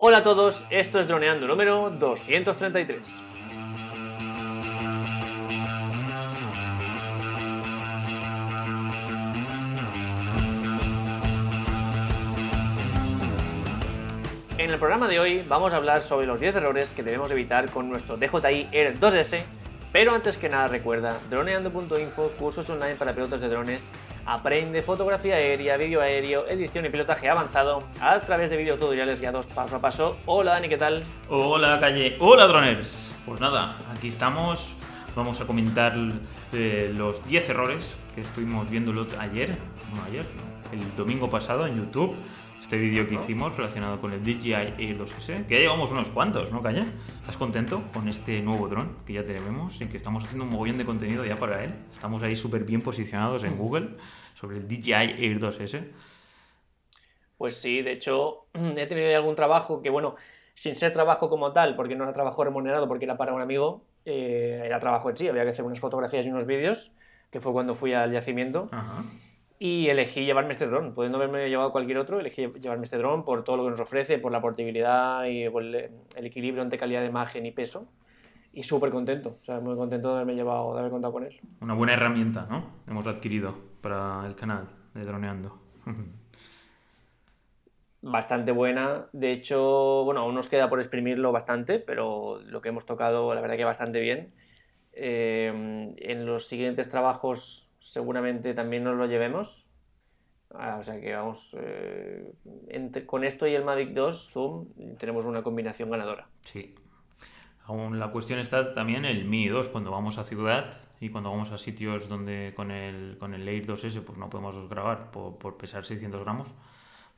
Hola a todos, esto es Droneando número 233. En el programa de hoy vamos a hablar sobre los 10 errores que debemos evitar con nuestro DJI Air 2S, pero antes que nada recuerda, droneando.info, cursos online para pilotos de drones, aprende fotografía aérea, vídeo aéreo, edición y pilotaje avanzado a través de videotutoriales guiados paso a paso. Hola Dani, ¿qué tal? Hola Calle, hola droners. Pues nada, aquí estamos, vamos a comentar eh, los 10 errores que estuvimos viéndolo ayer, no ayer, no, el domingo pasado en YouTube este vídeo que hicimos relacionado con el DJI Air 2S, que ya llevamos unos cuantos, ¿no, Calle? ¿Estás contento con este nuevo dron que ya tenemos y que estamos haciendo un mogollón de contenido ya para él? Estamos ahí súper bien posicionados en Google sobre el DJI Air 2S. Pues sí, de hecho, he tenido algún trabajo que, bueno, sin ser trabajo como tal, porque no era trabajo remunerado, porque era para un amigo, eh, era trabajo en sí, había que hacer unas fotografías y unos vídeos, que fue cuando fui al yacimiento. Ajá. Y elegí llevarme este dron. Pudiendo haberme llevado cualquier otro, elegí llevarme este dron por todo lo que nos ofrece, por la portabilidad y por el, el equilibrio entre calidad de imagen y peso. Y súper contento. O sea, muy contento de haberme llevado, de haber contado con él. Una buena herramienta, ¿no? Hemos adquirido para el canal de Droneando. Bastante buena. De hecho, bueno, aún nos queda por exprimirlo bastante, pero lo que hemos tocado, la verdad que bastante bien. Eh, en los siguientes trabajos seguramente también nos lo llevemos. Ah, o sea que vamos, eh, entre- con esto y el Mavic 2 Zoom tenemos una combinación ganadora. Sí. Aún la cuestión está también el Mini 2 cuando vamos a ciudad y cuando vamos a sitios donde con el, con el Air 2S pues no podemos grabar por, por pesar 600 gramos,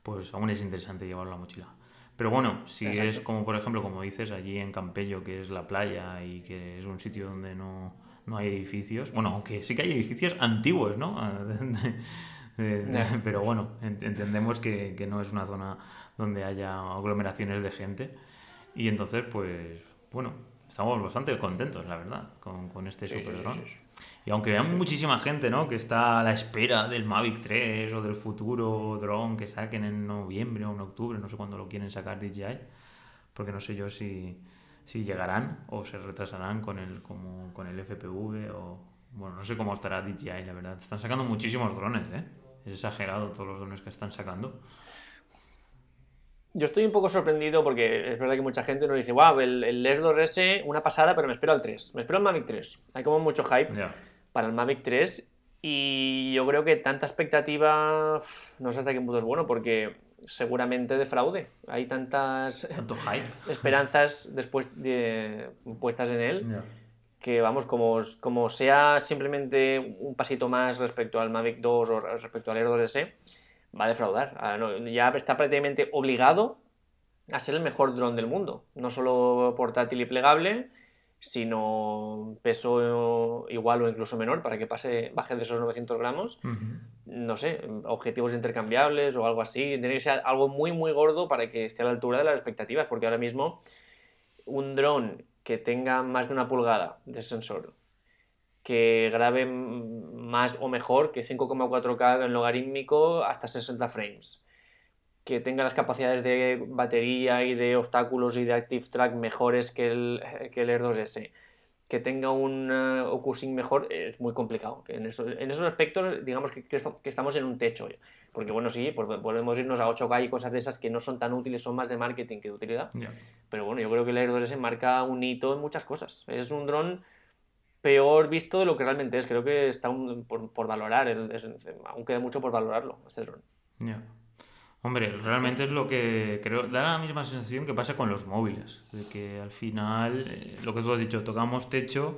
pues aún es interesante llevarlo en la mochila. Pero bueno, si Exacto. es como por ejemplo, como dices, allí en Campello, que es la playa y que es un sitio donde no, no hay edificios, bueno, aunque sí que hay edificios antiguos, ¿no? Pero bueno, ent- entendemos que, que no es una zona donde haya aglomeraciones de gente. Y entonces, pues, bueno, estamos bastante contentos, la verdad, con, con este Sí, super sí, dron. sí, sí. Y aunque hay muchísima gente, ¿no? Que está a la espera del Mavic 3 o del futuro dron que saquen en noviembre o en octubre, no sé cuándo lo quieren sacar DJI, porque no sé yo si, si llegarán o se retrasarán con el, como, con el FPV o... Bueno, no sé cómo estará DJI, la verdad. Están sacando muchísimos drones, ¿eh? Es exagerado todos los drones que están sacando. Yo estoy un poco sorprendido porque es verdad que mucha gente nos dice, wow, el, el Les 2S, una pasada, pero me espero al 3. Me espero al Mavic 3. Hay como mucho hype Ya. para el Mavic 3 y yo creo que tanta expectativa no sé hasta qué punto es bueno porque seguramente defraude. Hay tantas Tanto hype. esperanzas después de, puestas en él Ya. que vamos, como, como sea simplemente un pasito más respecto al Mavic 2 o respecto al Air 2S, va a defraudar. Ah, no, ya está prácticamente obligado a ser el mejor dron del mundo. No solo portátil y plegable, sino peso igual o incluso menor para que pase, baje de esos 900 gramos. No sé, objetivos intercambiables o algo así. Tiene que ser algo muy, muy gordo para que esté a la altura de las expectativas, porque ahora mismo un dron que tenga más de una pulgada de sensor, que grabe m- más o mejor que 5,4K en logarítmico hasta 60 frames, que tenga las capacidades de batería y de obstáculos y de Active Track mejores que el, que el Air 2S, que tenga un OcuSync mejor, es muy complicado. Que en, eso- en esos aspectos, digamos que, que estamos en un techo. Porque bueno, sí, pues podemos irnos a 8K y cosas de esas que no son tan útiles, son más de marketing que de utilidad. Pero bueno, yo creo que el Air 2S marca un hito en muchas cosas. Es un dron peor visto de lo que realmente es. Creo que está un- por, por valorar. el- es- aún queda mucho por valorarlo, este dron. Hombre, realmente es lo que creo, da la misma sensación que pasa con los móviles, de que al final, eh, lo que tú has dicho, tocamos techo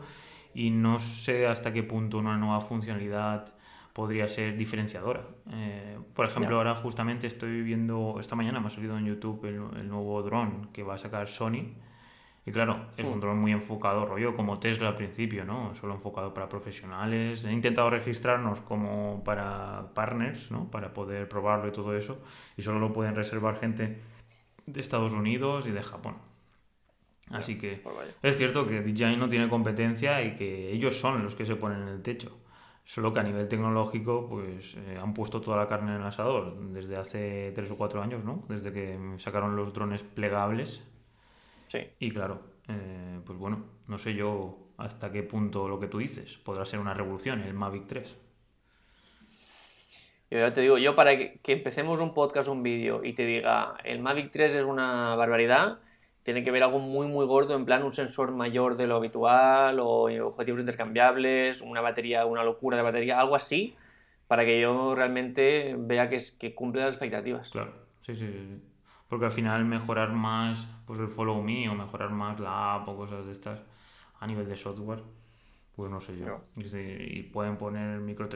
y no sé hasta qué punto una nueva funcionalidad podría ser diferenciadora. Eh, por ejemplo, ahora justamente estoy viendo, esta mañana me ha salido en YouTube el, el nuevo dron que va a sacar Sony. Y claro, es un Mm. dron muy enfocado, rollo como Tesla al principio, ¿no? Solo enfocado para profesionales. He intentado registrarnos como para partners, ¿no? Para poder probarlo y todo eso. Y solo lo pueden reservar gente de Estados Unidos y de Japón. Así que Pues es cierto que DJI no tiene competencia y que ellos son los que se ponen en el techo. Solo que a nivel tecnológico, pues eh, han puesto toda la carne en el asador desde hace tres o cuatro años, ¿no? Desde que sacaron los drones plegables. Sí. Y claro, eh, pues bueno, no sé yo hasta qué punto lo que tú dices podrá ser una revolución, el Mavic 3. Yo ya te digo, yo para que, que empecemos un podcast o un vídeo y te diga el Mavic 3 es una barbaridad, tiene que ver algo muy muy gordo, en plan un sensor mayor de lo habitual o objetivos intercambiables, una batería, una locura de batería, algo así, para que yo realmente vea que, es, que cumple las expectativas. Claro, sí, sí, sí. Porque al final mejorar más pues el Follow Me o mejorar más la app o cosas de estas a nivel de software, pues no sé yo. No. Y pueden poner micro,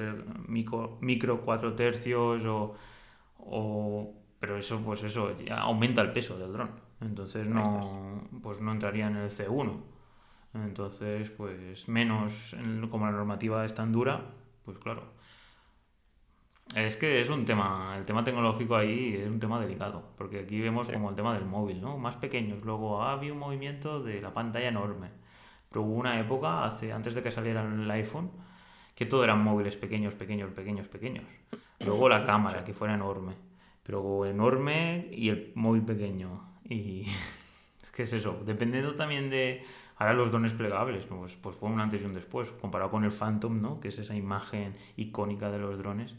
micro, micro 4 tercios o, o- Pero eso, pues eso, aumenta el peso del dron. Entonces no, pues no entraría en el C1. Entonces, pues menos, en- como la normativa es tan dura, pues claro. Es que es un tema, el tema tecnológico ahí es un tema delicado, porque aquí vemos Sí. como el tema del móvil, ¿no? Más pequeños, luego ha habido un movimiento de la pantalla enorme, pero hubo una época, hace, antes de que saliera el iPhone, que todo eran móviles pequeños, pequeños, pequeños, pequeños. Luego la cámara, que fuera enorme, pero enorme y el móvil pequeño. Y es que es eso, dependiendo también de... Ahora los drones plegables, pues, pues fue un antes y un después, comparado con el Phantom, ¿no? Que es esa imagen icónica de los drones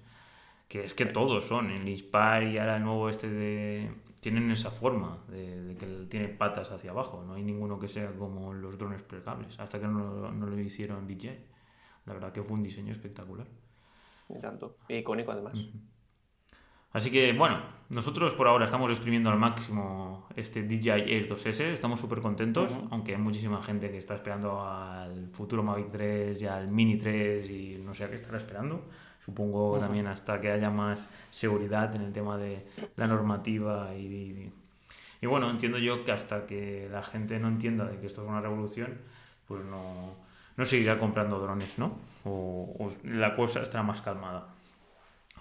que es que todos son, el Inspire y ahora el nuevo este de... tienen esa forma de, de que tiene patas hacia abajo, no hay ninguno que sea como los drones plegables, hasta que no, no lo hicieron DJI. La verdad que fue un diseño espectacular. Y tanto. Y icónico además. Así que bueno, nosotros por ahora estamos exprimiendo al máximo este DJI Air 2S, estamos súper contentos, aunque hay muchísima gente que está esperando al futuro Mavic 3 y al Mini 3 y no sé a qué estará esperando. Supongo Ujú. también hasta que haya más seguridad en el tema de la normativa y, y- y bueno, entiendo yo que hasta que la gente no entienda de que esto es una revolución, pues no, no seguirá comprando drones, ¿no? O, o la cosa estará más calmada.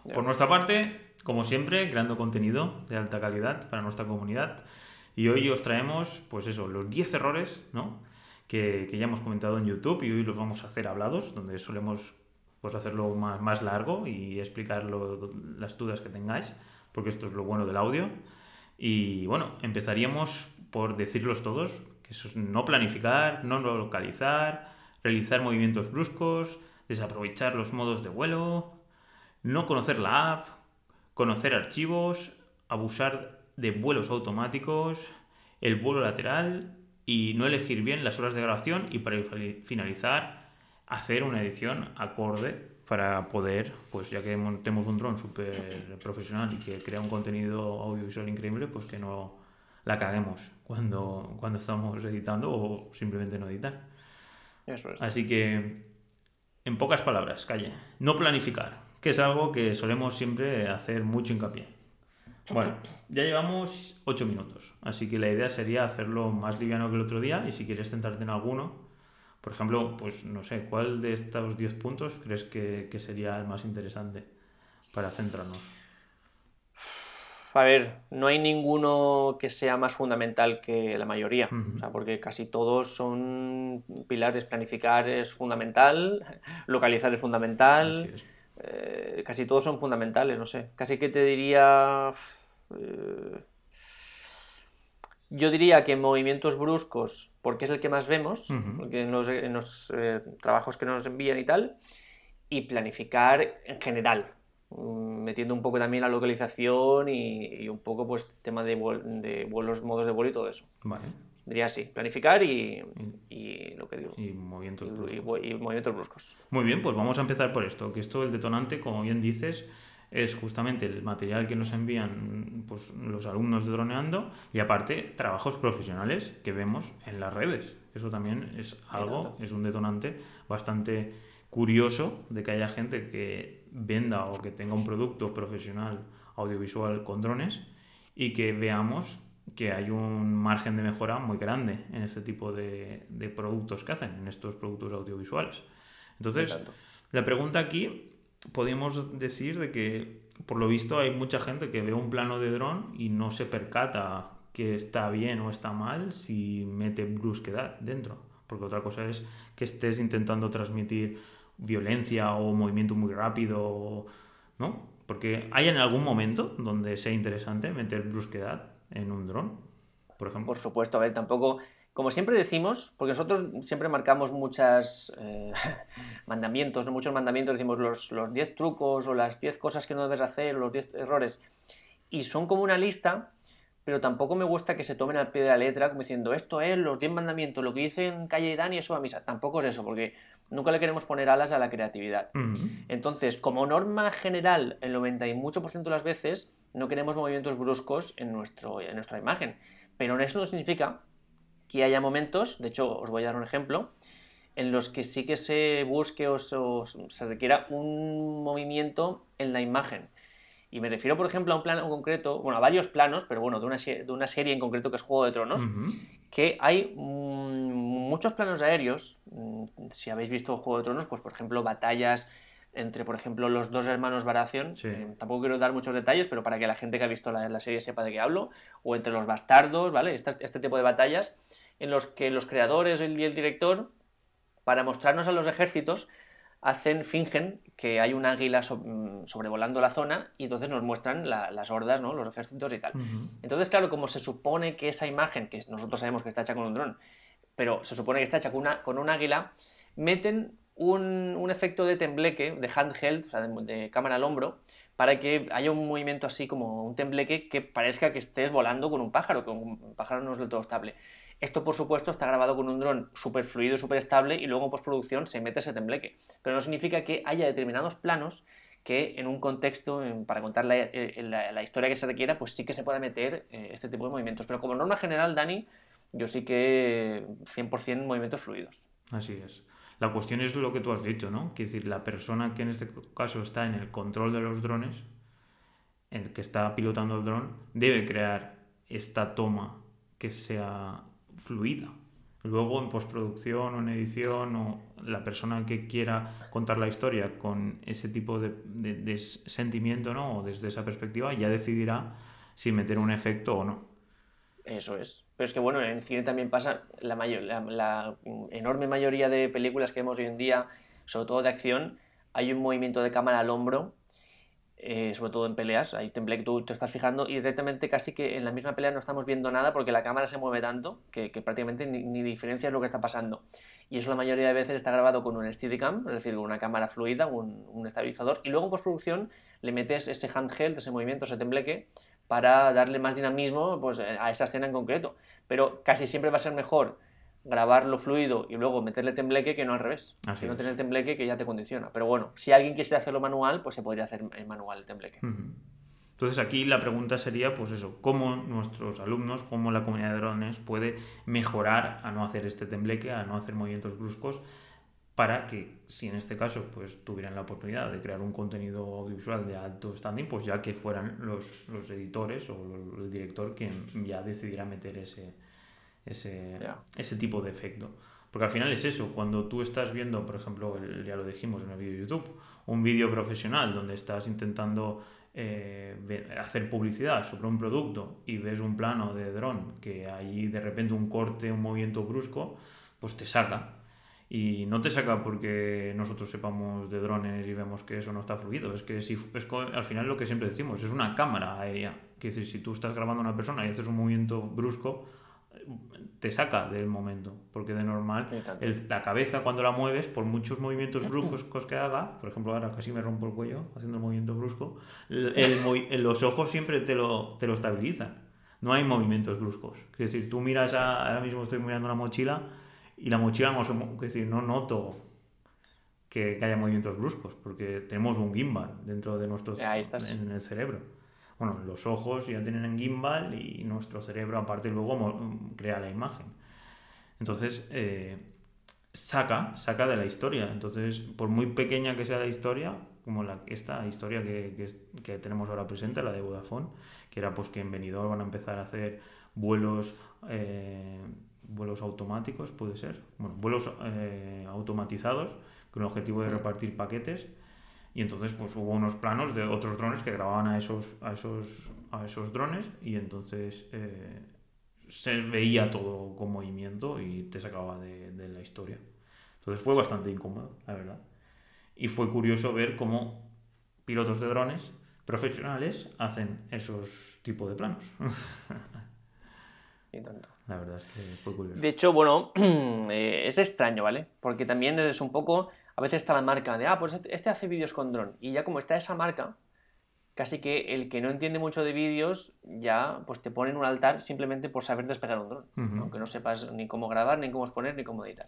Ya. Por nuestra parte, como siempre, creando contenido de alta calidad para nuestra comunidad. Y hoy os traemos, pues eso, los 10 errores, ¿no? Que, que ya hemos comentado en YouTube y hoy los vamos a hacer hablados, donde solemos pues, hacerlo más, más largo y explicar lo- las dudas que tengáis, porque esto es lo bueno del audio. Y bueno, empezaríamos por decirlos todos, que eso es no planificar, no localizar, realizar movimientos bruscos, desaprovechar los modos de vuelo, no conocer la app, conocer archivos, abusar de vuelos automáticos, el vuelo lateral y no elegir bien las horas de grabación y para finalizar hacer una edición acorde para poder, pues ya que montemos un dron súper profesional y que crea un contenido audiovisual increíble, pues que no la caguemos cuando, cuando estamos editando o simplemente no editar. Eso es. Así que, en pocas palabras, calle, no planificar, que es algo que solemos siempre hacer mucho hincapié. Bueno, ya llevamos 8 minutos, así que la idea sería hacerlo más liviano que el otro día y si quieres centrarte en alguno, por ejemplo, pues no sé, ¿cuál de estos 10 puntos crees que, que sería el más interesante para centrarnos? A ver, no hay ninguno que sea más fundamental que la mayoría, o sea, porque casi todos son pilares. Planificar es fundamental, localizar es fundamental, es. eh, casi todos son fundamentales, no sé. Casi que te diría... eh, yo diría que movimientos bruscos, porque es el que más vemos, Ujú. porque en los, en los, eh, trabajos que nos envían y tal, y planificar en general, mm, metiendo un poco también la localización y, y un poco pues tema de, vuel- de vuelos, modos de vuelo y todo eso. Vale, Diría así, planificar y, y lo que digo, y movimientos y, bruscos. y y movimientos bruscos. Muy bien, pues vamos a empezar por esto, que esto el detonante, como bien dices, es justamente el material que nos envían pues, los alumnos de Droneando y aparte trabajos profesionales que vemos en las redes. Eso también es algo, es un detonante bastante curioso de que haya gente que venda o que tenga un producto profesional audiovisual con drones y que veamos que hay un margen de mejora muy grande en este tipo de, de productos que hacen, en estos productos audiovisuales. Entonces, la pregunta aquí, podríamos decir de que, por lo visto, hay mucha gente que ve un plano de dron y no se percata que está bien o está mal si mete brusquedad dentro. Porque otra cosa es que estés intentando transmitir violencia o movimiento muy rápido, ¿no? Porque hay en algún momento donde sea interesante meter brusquedad en un dron, por ejemplo. Por supuesto, a ver, tampoco, como siempre decimos, porque nosotros siempre marcamos muchos eh, mandamientos, ¿no? muchos mandamientos, decimos los, los 10 trucos o las 10 cosas que no debes hacer, los 10 errores, y son como una lista, pero tampoco me gusta que se tomen al pie de la letra como diciendo esto es los 10 mandamientos, lo que dicen Calle y Dani, eso a misa. Tampoco es eso, porque nunca le queremos poner alas a la creatividad. Entonces, como norma general, el 90 y mucho por ciento de las veces no queremos movimientos bruscos en, nuestro, en nuestra imagen. Pero eso no significa que haya momentos, de hecho os voy a dar un ejemplo, en los que sí que se busque o, se requiera un movimiento en la imagen. Y me refiero, por ejemplo, a un plano concreto, bueno, a varios planos, pero bueno, de una, de una serie en concreto que es Juego de Tronos, que hay mm, muchos planos aéreos. Mm, si habéis visto Juego de Tronos, pues por ejemplo, batallas entre, por ejemplo, los dos hermanos Baratheon. Eh, tampoco quiero dar muchos detalles, pero para que la gente que ha visto la, serie sepa de qué hablo. O entre los bastardos, ¿vale? Este, este, tipo de batallas en los que los creadores y el director, para mostrarnos a los ejércitos, hacen, fingen que hay un águila mm, sobrevolando la zona y entonces nos muestran las hordas, ¿no? los ejércitos y tal. Entonces, claro, como se supone que esa imagen, que nosotros sabemos que está hecha con un dron, pero se supone que está hecha con, una, con un águila, meten un, efecto de tembleque, de handheld, o sea, de, cámara al hombro, para que haya un movimiento así como un tembleque que parezca que estés volando con un pájaro, que un pájaro no es del todo estable. Esto, por supuesto, está grabado con un dron súper fluido y súper estable y luego en postproducción se mete ese tembleque. Pero no significa que haya determinados planos que en un contexto, para contar eh, la, historia que se requiera, pues sí que se pueda meter eh, este tipo de movimientos. Pero como norma general, Dani, yo sí que 100% movimientos fluidos. Así es. La cuestión es lo que tú has dicho, ¿no? Que es decir, la persona que en este caso está en el control de los drones, el que está pilotando el dron, debe crear esta toma que sea fluida. Luego en postproducción o en edición o la persona que quiera contar la historia con ese tipo de, sentimiento ¿no? o desde esa perspectiva ya decidirá si meter un efecto o no. Eso es. Pero es que bueno, en cine también pasa la, enorme mayoría de películas que vemos hoy en día, sobre todo de acción, hay un movimiento de cámara al hombro eh, sobre todo en peleas, hay template tú te estás fijando y directamente casi que en la misma pelea no estamos viendo nada porque la cámara se mueve tanto que, prácticamente ni, ni, diferencia lo que está pasando. Y eso la mayoría de veces está grabado con un Steadicam, es decir, con una cámara fluida, un, estabilizador, y luego en postproducción le metes ese handheld, ese movimiento, ese tembleque, para darle más dinamismo pues, a esa escena en concreto. Pero casi siempre va a ser mejor grabarlo fluido y luego meterle tembleque que no al revés. Así no tener tembleque que ya te condiciona. Pero bueno, si alguien quisiera hacerlo manual, pues se podría hacer en manual el tembleque. Entonces aquí la pregunta sería, pues eso, ¿cómo nuestros alumnos, cómo la comunidad de drones puede mejorar a no hacer este tembleque, a no hacer movimientos bruscos, para que, si en este caso pues tuvieran la oportunidad de crear un contenido audiovisual de alto standing, pues ya que fueran los, los editores o el director quien ya decidiera meter ese, ese, ese tipo de efecto. Porque al final es eso, cuando tú estás viendo, por ejemplo, ya lo dijimos en el vídeo de YouTube, un vídeo profesional donde estás intentando eh, hacer publicidad sobre un producto y ves un plano de dron que hay de repente un corte, un movimiento brusco, pues te saca. Y no te saca porque nosotros sepamos de drones y vemos que eso no está fluido. Es que si, es al final lo que siempre decimos, es una cámara aérea. Que decir, si tú estás grabando a una persona y haces un movimiento brusco, te saca del momento, porque de normal la cabeza cuando la mueves, por muchos movimientos bruscos que haga, por ejemplo ahora casi me rompo el cuello haciendo un movimiento brusco, el, los ojos siempre te lo, te lo estabilizan, no hay movimientos bruscos. Es decir, tú miras, ahora mismo estoy mirando una mochila y la mochila no, es decir, no noto que, haya movimientos bruscos, porque tenemos un gimbal dentro de nuestro en el cerebro bueno, los ojos ya tienen en gimbal y nuestro cerebro aparte luego crea la imagen. Entonces, eh, saca, saca de la historia. Entonces, por muy pequeña que sea la historia, como la, esta historia que, que, tenemos ahora presente, la de Vodafone, que era pues que en Benidorm van a empezar a hacer vuelos, eh, vuelos automáticos, puede ser, bueno, vuelos eh, automatizados con el objetivo de repartir paquetes y entonces pues hubo unos planos de otros drones que grababan a esos, a esos, a esos drones y entonces eh, se veía todo con movimiento y te sacaba de, la historia. Entonces fue bastante incómodo, la verdad. Y fue curioso ver cómo pilotos de drones profesionales hacen esos tipos de planos. Y tanto. La verdad es que fue curioso. De hecho, bueno, eh, es extraño, ¿vale? Porque también es un poco, a veces está la marca de, ah, pues este, este hace vídeos con dron. Y ya como está esa marca, casi que el que no entiende mucho de vídeos ya pues te pone en un altar simplemente por saber despegar un dron, aunque no sepas ni cómo grabar, ni cómo exponer, ni cómo editar.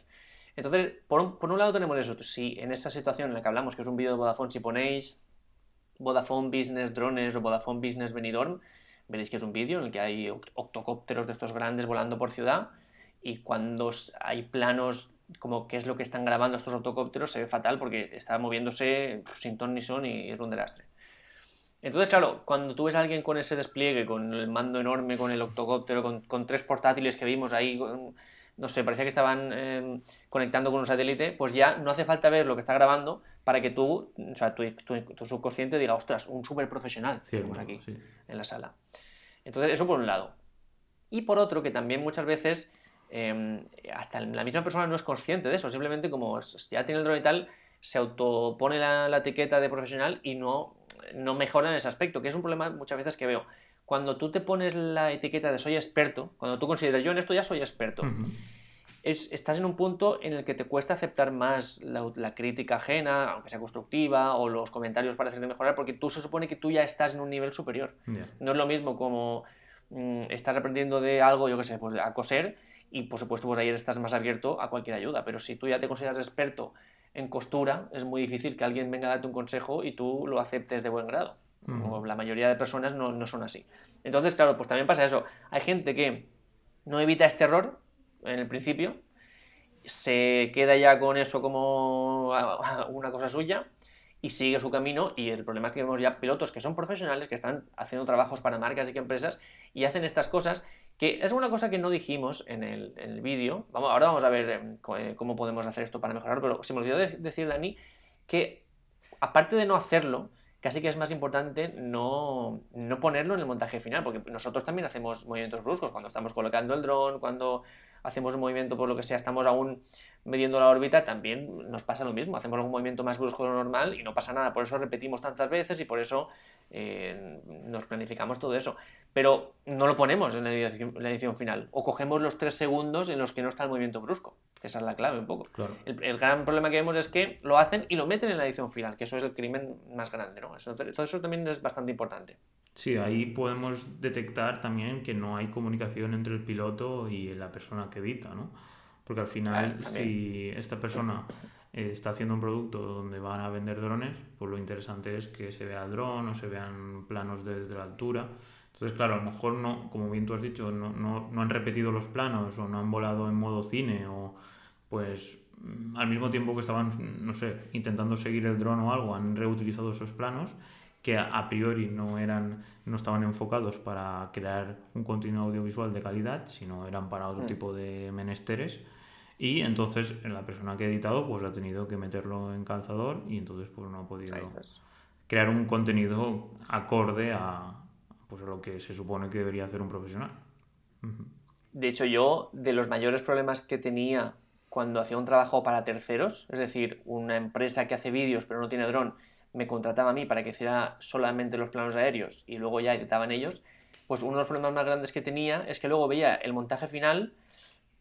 Entonces, por un, por un, lado tenemos eso, si en esa situación en la que hablamos, que es un vídeo de Vodafone, si ponéis Vodafone Business Drones o Vodafone Business Benidorm, veréis que es un vídeo en el que hay octocópteros de estos grandes volando por ciudad y cuando hay planos como qué es lo que están grabando estos octocópteros se ve fatal porque está moviéndose sin ton ni son y es un desastre. Entonces, claro, cuando tú ves a alguien con ese despliegue, con el mando enorme, con el octocóptero, con, tres portátiles que vimos ahí, no sé, parecía que estaban em, conectando con un satélite, pues ya no hace falta ver lo que está grabando para que tú, o sea, tu, subconsciente diga, ostras, un súper profesional tenemos aquí en la sala. Entonces, eso por un lado. Y por otro, que también muchas veces em, hasta la misma persona no es consciente de eso, simplemente como ya tiene el drone y tal, se autopone la, la etiqueta de profesional y no no mejora en ese aspecto, que es un problema muchas veces que veo. Cuando tú te pones la etiqueta de soy experto, cuando tú consideras yo en esto ya soy experto, estás en un punto en el que te cuesta aceptar más la, crítica ajena, aunque sea constructiva, o los comentarios para hacerte mejorar, porque tú se supone que tú ya estás en un nivel superior. No es lo mismo como mm, estás aprendiendo de algo, yo qué sé, pues a coser, y por supuesto pues ahí estás más abierto a cualquier ayuda, pero si tú ya te consideras experto en costura es muy difícil que alguien venga a darte un consejo y tú lo aceptes de buen grado. La mayoría de personas no, no, son así. Entonces, claro, pues también pasa eso. Hay gente que no evita este error en el principio, se queda ya con eso como una cosa suya y sigue su camino y el problema es que vemos ya pilotos que son profesionales, que están haciendo trabajos para marcas y empresas y hacen estas cosas que es una cosa que no dijimos en el, vídeo. Vamos, ahora vamos a ver em, eh, cómo podemos hacer esto para mejorar, pero se me olvidó decir, Dani, que aparte de no hacerlo, casi que es más importante no, no, ponerlo en el montaje final, porque nosotros también hacemos movimientos bruscos cuando estamos colocando el dron, cuando hacemos un movimiento por lo que sea, estamos aún midiendo la órbita, también nos pasa lo mismo, hacemos algún movimiento más brusco de lo normal y no pasa nada, por eso repetimos tantas veces y por eso eh, nos planificamos todo eso. Pero no lo ponemos en la, edición, final. O cogemos los tres segundos en los que no está el movimiento brusco. Esa es la clave un poco. El, gran problema que vemos es que lo hacen y lo meten en la edición final, que eso es el crimen más grande. ¿no? Eso, todo eso también es bastante importante. Sí, ahí podemos detectar también que no hay comunicación entre el piloto y la persona que edita, ¿no? Porque al final, si esta persona eh, está haciendo un producto donde van a vender drones, pues lo interesante es que se vea el dron o se vean planos desde la altura. Entonces, claro, a lo mejor no, como bien tú has dicho, no, no, no han repetido los planos o no han volado en modo cine o pues al mismo tiempo que estaban, no sé, intentando seguir el dron o algo, han reutilizado esos planos que a priori no eran no estaban enfocados para crear un contenido audiovisual de calidad, sino eran para otro mm. tipo de menesteres y entonces la persona que ha editado pues ha tenido que meterlo en calzador y entonces pues no ha podido crear un contenido acorde a, pues, a lo que se supone que debería hacer un profesional. De hecho, yo, de los mayores problemas que tenía cuando hacía un trabajo para terceros, es decir, una empresa que hace vídeos pero no tiene dron, me contrataba a mí para que hiciera solamente los planos aéreos y luego ya editaban ellos, pues uno de los problemas más grandes que tenía es que luego veía el montaje final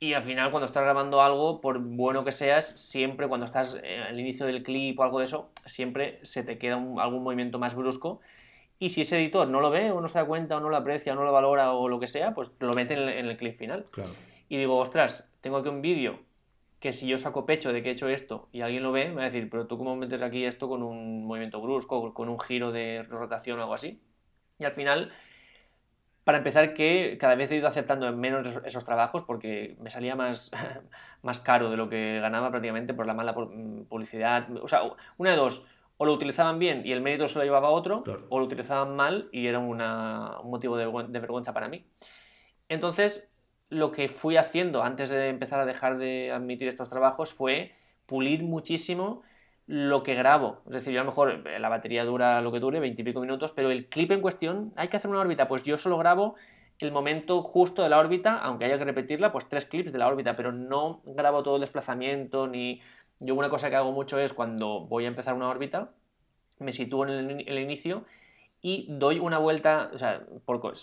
y al final, cuando estás grabando algo, por bueno que seas, siempre cuando estás eh, al inicio del clip o algo de eso, siempre se te queda algún movimiento más brusco. Y si ese editor no lo ve, o no se da cuenta, o no lo aprecia, o no lo valora, o lo que sea, pues lo mete en el, clip final. Y digo, ostras, tengo aquí un vídeo que si yo saco pecho de que he hecho esto y alguien lo ve, me va a decir, pero tú cómo metes aquí esto con un movimiento brusco, con un giro de rotación o algo así. Y al final para empezar, que cada vez he ido aceptando menos esos trabajos porque me salía más, más caro de lo que ganaba prácticamente por la mala publicidad. O sea, una de dos, o lo utilizaban bien y el mérito se lo llevaba a otro, o lo utilizaban mal y era un motivo de, de, vergüenza para mí. Entonces, lo que fui haciendo antes de empezar a dejar de admitir estos trabajos fue pulir muchísimo lo que grabo. Es decir, yo a lo mejor eh, la batería dura lo que dure, veintipico minutos, pero el clip en cuestión, hay que hacer una órbita, pues yo solo grabo el momento justo de la órbita, aunque haya que repetirla, pues tres clips de la órbita, pero no grabo todo el desplazamiento ni Yo una cosa que hago mucho es cuando voy a empezar una órbita, me sitúo en el, inicio y doy una vuelta, o sea,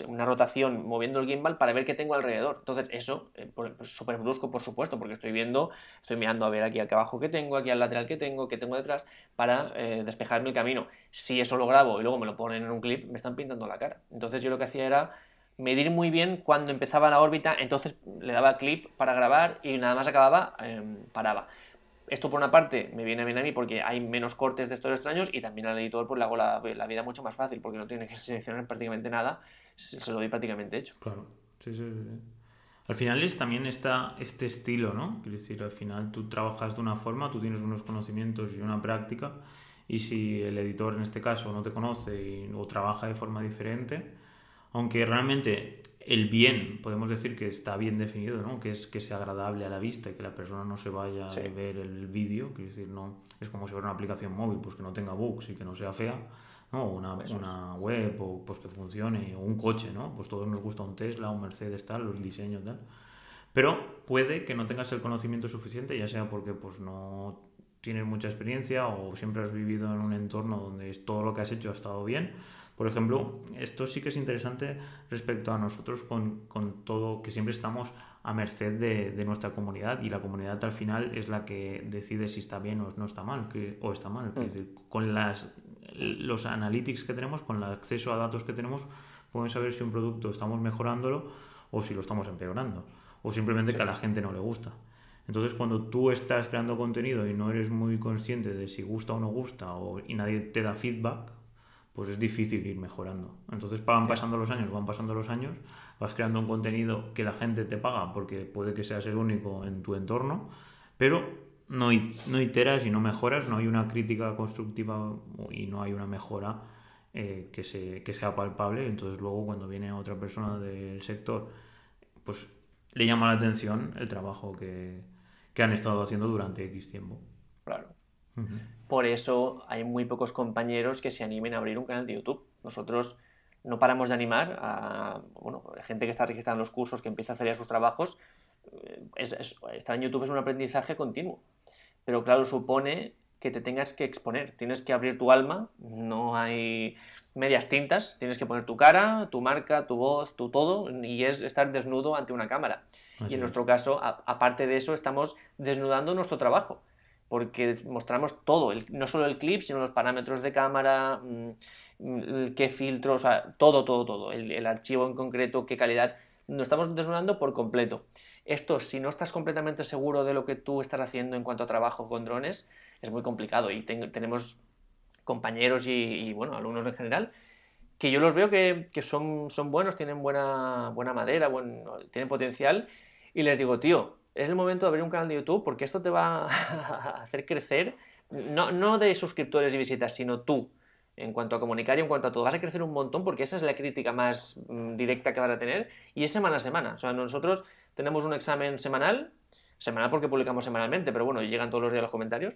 una rotación moviendo el gimbal para ver qué tengo alrededor. Entonces, eso, eh, pues, súper brusco, por supuesto, porque estoy viendo, estoy mirando a ver aquí, aquí abajo qué tengo, aquí al lateral qué tengo, qué tengo detrás, para eh, despejarme el camino. Si eso lo grabo y luego me lo ponen en un clip, me están pintando la cara. Entonces, yo lo que hacía era medir muy bien cuando empezaba la órbita, entonces le daba clip para grabar y nada más acababa, em, paraba. Esto por una parte me viene bien a mí porque hay menos cortes de estos extraños y también al editor pues le hago la, vida mucho más fácil porque no tiene que seleccionar prácticamente nada, se, lo doy prácticamente hecho. Claro, sí, sí, sí. Al final es también está este estilo, ¿no? Quiero decir, al final tú trabajas de una forma, tú tienes unos conocimientos y una práctica y si el editor en este caso no te conoce o trabaja de forma diferente, aunque realmente el bien, podemos decir que está bien definido, ¿no? que es que sea agradable a la vista y que la persona no se vaya a ver el vídeo, quiero decir, no, es como si fuera una aplicación móvil, pues que no tenga bugs y que no sea fea, ¿no? una, una web o pues que funcione, o un coche, ¿no? pues todos nos gusta un Tesla, un Mercedes, tal, los diseños, tal. Pero puede que no tengas el conocimiento suficiente, ya sea porque pues no tienes mucha experiencia o siempre has vivido en un entorno donde todo lo que has hecho ha estado bien por ejemplo, esto sí que es interesante respecto a nosotros con, con todo, que siempre estamos a merced de, de, nuestra comunidad y la comunidad al final es la que decide si está bien o no está mal, que, o está mal. Es mm. decir, con las, los analytics que tenemos, con el acceso a datos que tenemos, podemos saber si un producto estamos mejorándolo o si lo estamos empeorando, o simplemente que a la gente no le gusta. Entonces, cuando tú estás creando contenido y no eres muy consciente de si gusta o no gusta, o, y nadie te da feedback, pues es difícil ir mejorando. Entonces van pasando los años, van pasando los años, vas creando un contenido que la gente te paga porque puede que seas el único en tu entorno, pero no, no iteras y no mejoras, no hay una crítica constructiva y no hay una mejora eh, que, se, que sea palpable. Entonces luego cuando viene otra persona del sector, pues le llama la atención el trabajo que, que han estado haciendo durante X tiempo. Claro. Por eso hay muy pocos compañeros que se animen a abrir un canal de YouTube. Nosotros no paramos de animar a bueno, gente que está registrando los cursos, que empieza a hacer ya sus trabajos. Eh, estar en YouTube es un aprendizaje continuo. Pero claro, supone que te tengas que exponer. Tienes que abrir tu alma, no hay medias tintas, tienes que poner tu cara, tu marca, tu voz, tu todo, y es estar desnudo ante una cámara. y en nuestro caso, aparte de eso, estamos desnudando nuestro trabajo porque mostramos todo, no solo el clip, sino los parámetros de cámara, mm, qué filtros, todo, todo, todo, el, archivo en concreto, qué calidad, nos estamos desnudando por completo. Esto, si no estás completamente seguro de lo que tú estás haciendo en cuanto a trabajo con drones, es muy complicado y tenemos compañeros y, bueno, alumnos en general que yo los veo que, son, buenos, tienen buena madera, tienen potencial y les digo, tío, es el momento de abrir un canal de YouTube porque esto te va a hacer crecer, no, no de suscriptores y visitas, sino tú, en cuanto a comunicar y en cuanto a todo. Vas a crecer un montón porque esa es la crítica más mm, directa que vas a tener y es semana a semana. O sea, nosotros tenemos un examen semanal, semanal porque publicamos semanalmente, pero bueno, llegan todos los días los comentarios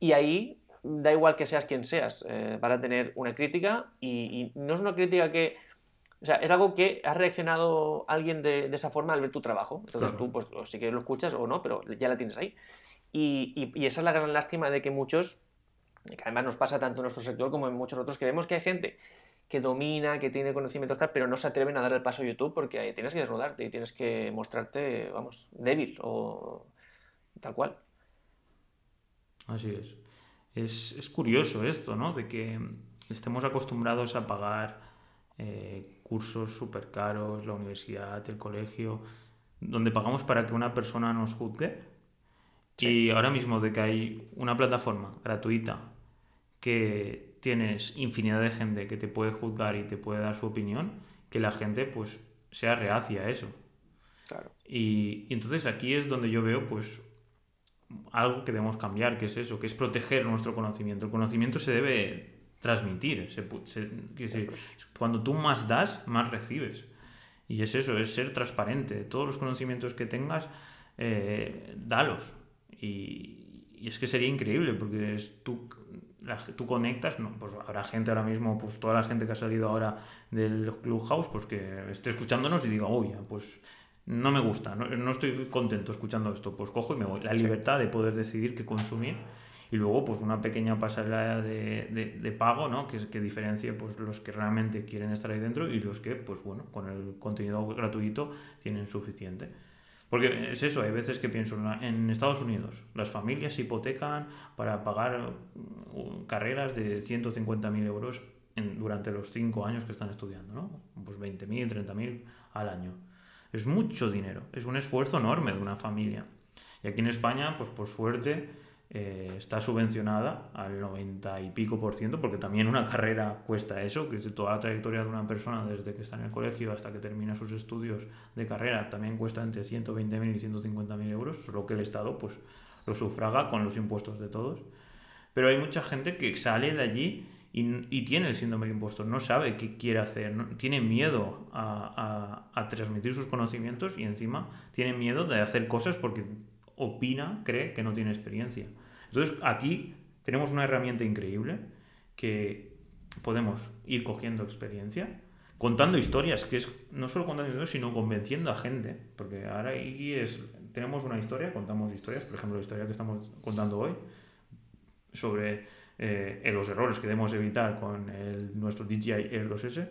y ahí da igual que seas quien seas, eh, vas a tener una crítica y no es una crítica que o sea, es algo que ha reaccionado alguien de, esa forma al ver tu trabajo. Entonces tú, pues, sí que lo escuchas o no, pero ya la tienes ahí. Y, esa es la gran lástima de que muchos, que además nos pasa tanto en nuestro sector como en muchos otros, que vemos que hay gente que domina, que tiene conocimientos tal, pero no se atreven a dar el paso a YouTube porque tienes que desnudarte y tienes que mostrarte, vamos, débil o tal cual. Así es. Es, es curioso esto, ¿no? De que estemos acostumbrados a pagar eh, cursos súper caros, la universidad, el colegio, donde pagamos para que una persona nos juzgue. Y ahora mismo de que hay una plataforma gratuita que tienes infinidad de gente que te puede juzgar y te puede dar su opinión, que la gente pues sea reacia a eso. Y, y, entonces aquí es donde yo veo pues algo que debemos cambiar, que es eso, que es proteger nuestro conocimiento. El conocimiento se debe transmitir. cuando tú más das, más recibes. Y es eso, es ser transparente. Todos los conocimientos que tengas, eh, dalos. Y, y, es que sería increíble, porque es, tú, tú conectas, no, pues habrá gente ahora mismo, pues toda la gente que ha salido ahora del Clubhouse, pues que esté escuchándonos y diga, uy, pues no me gusta, no, estoy contento escuchando esto, pues cojo y me voy. La libertad de poder decidir qué consumir y luego pues una pequeña pasarela de, de, pago, ¿no? Que, que diferencie pues los que realmente quieren estar ahí dentro y los que, pues bueno, con el contenido gratuito tienen suficiente. Porque es eso, hay veces que pienso, en Estados Unidos las familias hipotecan para pagar uh, carreras de 150.000 euros en, durante los 5 años que están estudiando, ¿no? Pues 20.000, 30.000 al año. Es mucho dinero, es un esfuerzo enorme de una familia. Y aquí en España, pues por suerte, eh, está subvencionada al 90 y pico por ciento, porque también una carrera cuesta eso, que es toda la trayectoria de una persona desde que está en el colegio hasta que termina sus estudios de carrera, también cuesta entre 120.000 y 150.000 euros, solo que el Estado pues lo sufraga con los impuestos de todos. Pero hay mucha gente que sale de allí y, tiene el síndrome del impostor, no sabe qué quiere hacer, tiene miedo a, a, a transmitir sus conocimientos y encima tiene miedo de hacer cosas porque opina, cree que no tiene experiencia. Entonces aquí tenemos una herramienta increíble que podemos ir cogiendo experiencia, contando historias, que es no solo contando historias, sino convenciendo a gente, porque ahora aquí es, tenemos una historia, contamos historias, por ejemplo la historia que estamos contando hoy, sobre eh, los errores que debemos evitar con nuestro DJI Air 2S,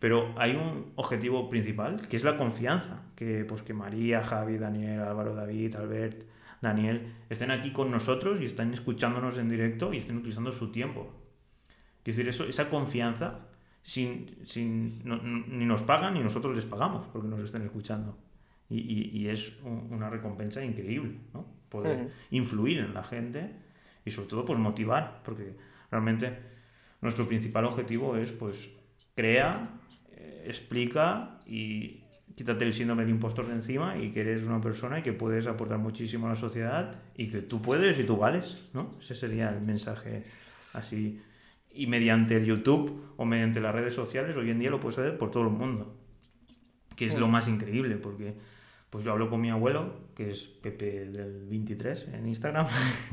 pero hay un objetivo principal, que es la confianza, que, pues, que María, Javi, Daniel, Álvaro, David, Albert, Daniel estén aquí con nosotros y estén escuchándonos en directo y estén utilizando su tiempo. Es decir, eso, esa confianza sin, sin ni nos pagan ni nosotros les pagamos porque nos estén escuchando. Y, y, es una recompensa increíble, ¿no? Poder influir en la gente y sobre todo pues motivar, porque realmente nuestro principal objetivo es pues crea explica y quítate el síndrome del impostor de encima y que eres una persona y que puedes aportar muchísimo a la sociedad y que tú puedes y tú vales, ¿no? Ese sería el mensaje así. Y mediante el YouTube o mediante las redes sociales, hoy en día lo puedes hacer por todo el mundo, que es lo más increíble, porque pues yo hablo con mi abuelo, que es Pepe del 23 en Instagram,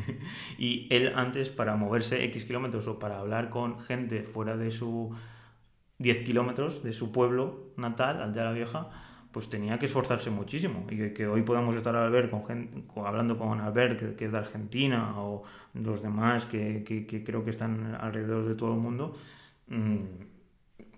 y él antes para moverse X kilómetros o para hablar con gente fuera de su 10 kilómetros de su pueblo natal, Aldea la Vieja, pues tenía que esforzarse muchísimo. Y que, hoy podamos estar Albert con, hablando con Albert, que, es de Argentina, o los demás que, que, creo que están alrededor de todo el mundo, mm,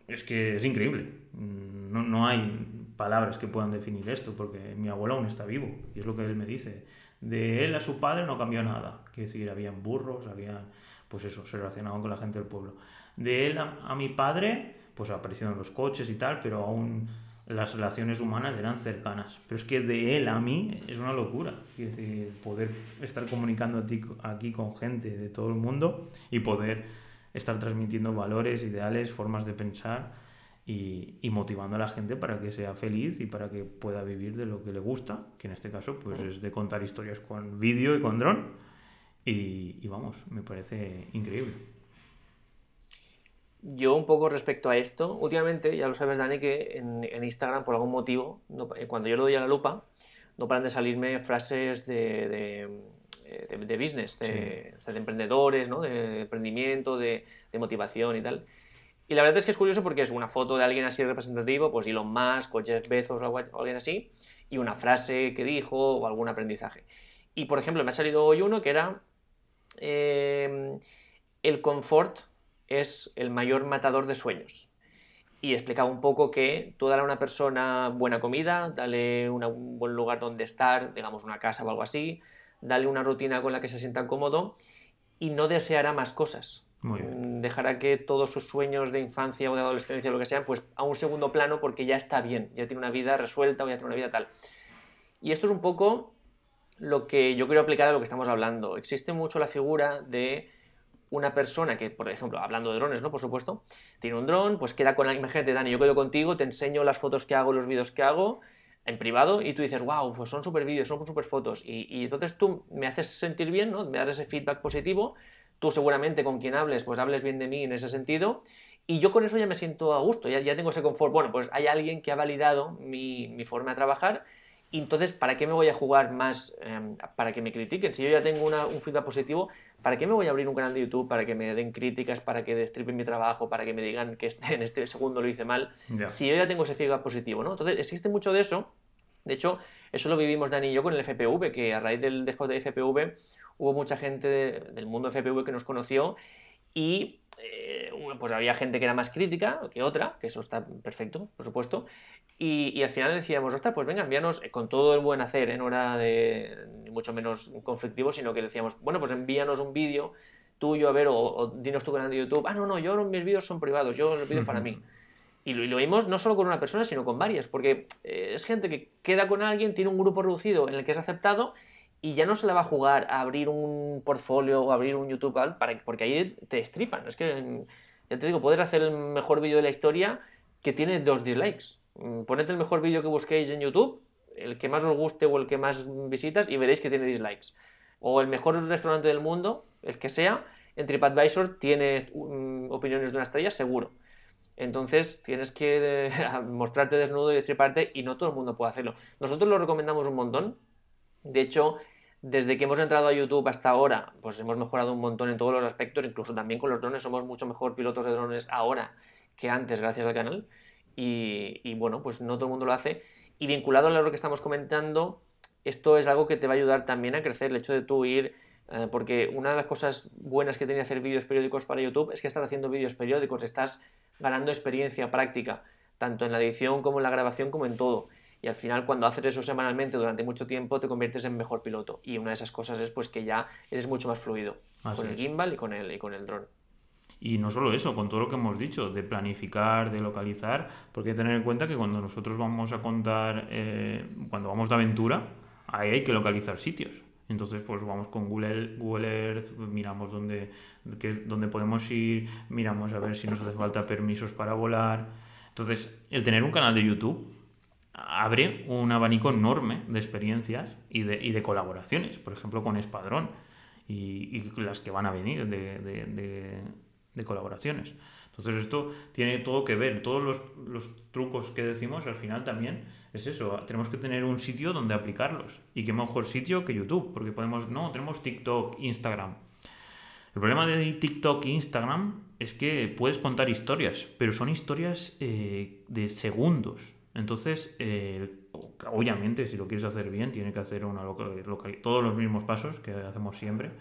es que es increíble. Mm, no, no, hay palabras que puedan definir esto, porque mi abuelo aún está vivo, y es lo que él me dice. De él a su padre no cambió nada. Quiere decir, habían burros, había, pues eso, se relacionaban con la gente del pueblo. De él a mi padre pues aparecieron los coches y tal, pero aún las relaciones humanas eran cercanas. Pero es que de él a mí es una locura. Es decir, poder estar comunicando aquí con gente de todo el mundo y poder estar transmitiendo valores, ideales, formas de pensar y, motivando a la gente para que sea feliz y para que pueda vivir de lo que le gusta, que en este caso pues es de contar historias con vídeo y con dron. y vamos, me parece increíble. Yo un poco respecto a esto, últimamente, ya lo sabes Dani, que en, Instagram por algún motivo, eh, cuando yo le doy a la lupa, no paran de salirme frases de, de, eh, business, de, emprendedores, ¿no? de emprendimiento, de, motivación y tal. Y la verdad es que es curioso porque es una foto de alguien así representativo, pues Elon Musk o Jeff Bezos o alguien así, y una frase que dijo o algún aprendizaje. Y por ejemplo, me ha salido hoy uno que era eh, el confort es el mayor matador de sueños. Y explicaba un poco que tú dale a una persona buena comida, dale un buen lugar donde estar, digamos una casa o algo así, dale una rutina con la que se sienta cómodo y no deseará más cosas. Mm, dejará que todos sus sueños de infancia o de adolescencia o lo que sean, pues a un segundo plano porque ya está bien, ya tiene una vida resuelta o ya tiene una vida tal. Y esto es un poco lo que yo quiero aplicar a lo que estamos hablando. Existe mucho la figura de una persona que, por ejemplo, hablando de drones, ¿no? Por supuesto, tiene un dron, pues queda con la imagínate, Dani, yo quedo contigo, te enseño las fotos que hago, los vídeos que hago en privado y tú dices, wow, pues son súper vídeos, son súper fotos. Y, entonces tú me haces sentir bien, ¿no? Me das ese feedback positivo, tú seguramente con quien hables, pues hables bien de mí en ese sentido. Y yo con eso ya me siento a gusto, ya, ya tengo ese confort. Bueno, pues hay alguien que ha validado mi, mi forma de trabajar y entonces, ¿para qué me voy a jugar más em, para que me critiquen? Si yo ya tengo un feedback positivo, ¿para qué me voy a abrir un canal de YouTube para que me den críticas, para que destripen mi trabajo, para que me digan que este, en este segundo lo hice mal? Si yo ya tengo ese feedback positivo, ¿no? Entonces, existe mucho de eso, De hecho, eso lo vivimos Dani y yo con el FPV, que a raíz del dejo de FPV hubo mucha gente del mundo FPV que nos conoció y eh, pues había gente que era más crítica que otra, que eso está perfecto, por supuesto, y, al final decíamos, ostras, pues venga, envíanos eh, con todo el buen hacer, ¿eh? no era de ni mucho menos conflictivo, sino que decíamos, bueno, pues envíanos un vídeo tuyo, a ver, o, dinos tu canal de YouTube, ah, no, no, yo mis vídeos son privados, yo los vídeos para mí. Y lo, vimos no solo con una persona, sino con varias, porque eh, es gente que queda con alguien, tiene un grupo reducido en el que es aceptado y ya no se le va a jugar a abrir un portfolio o abrir un YouTube, para, porque ahí te estripan. Es que, ya te digo, puedes hacer el mejor vídeo de la historia que tiene dos dislikes poned el mejor vídeo que busquéis en YouTube, el que más os guste o el que más visitas y veréis que tiene dislikes. O el mejor restaurante del mundo, el que sea, en TripAdvisor tiene mm, opiniones de una estrella seguro. Entonces tienes que mostrarte desnudo y destriparte y no todo el mundo puede hacerlo. Nosotros lo recomendamos un montón. De hecho, desde que hemos entrado a YouTube hasta ahora, pues hemos mejorado un montón en todos los aspectos, incluso también con los drones somos mucho mejor pilotos de drones ahora que antes gracias al canal. Y, bueno, pues no todo el mundo lo hace. Y vinculado a lo que estamos comentando, esto es algo que te va a ayudar también a crecer, el hecho de tú ir, eh, porque una de las cosas buenas que tiene hacer vídeos periódicos para YouTube es que estás haciendo vídeos periódicos, estás ganando experiencia práctica, tanto en la edición como en la grabación como en todo. Y al final cuando haces eso semanalmente durante mucho tiempo te conviertes en mejor piloto. Y una de esas cosas es pues que ya eres mucho más fluido con el gimbal y con el, y con el dron. Y no solo eso, con todo lo que hemos dicho, de planificar, de localizar, porque hay que tener en cuenta que cuando nosotros vamos a contar, eh, cuando vamos de aventura, ahí hay que localizar sitios. Entonces, pues vamos con Google, Google Earth, miramos dónde, dónde podemos ir, miramos a ver si nos hace falta permisos para volar. Entonces, el tener un canal de YouTube abre un abanico enorme de experiencias y de, y de colaboraciones, por ejemplo, con Espadrón y, y las que van a venir de de colaboraciones. Entonces esto tiene todo que ver, todos los, trucos que decimos al final también es eso, tenemos que tener un sitio donde aplicarlos. Y qué mejor sitio que YouTube, porque podemos, no, tenemos TikTok, Instagram. El problema de TikTok e Instagram es que puedes contar historias, pero son historias eh, de segundos. Entonces, obviamente, si lo quieres hacer bien, tiene que hacer una local, todos los mismos pasos que hacemos siempre.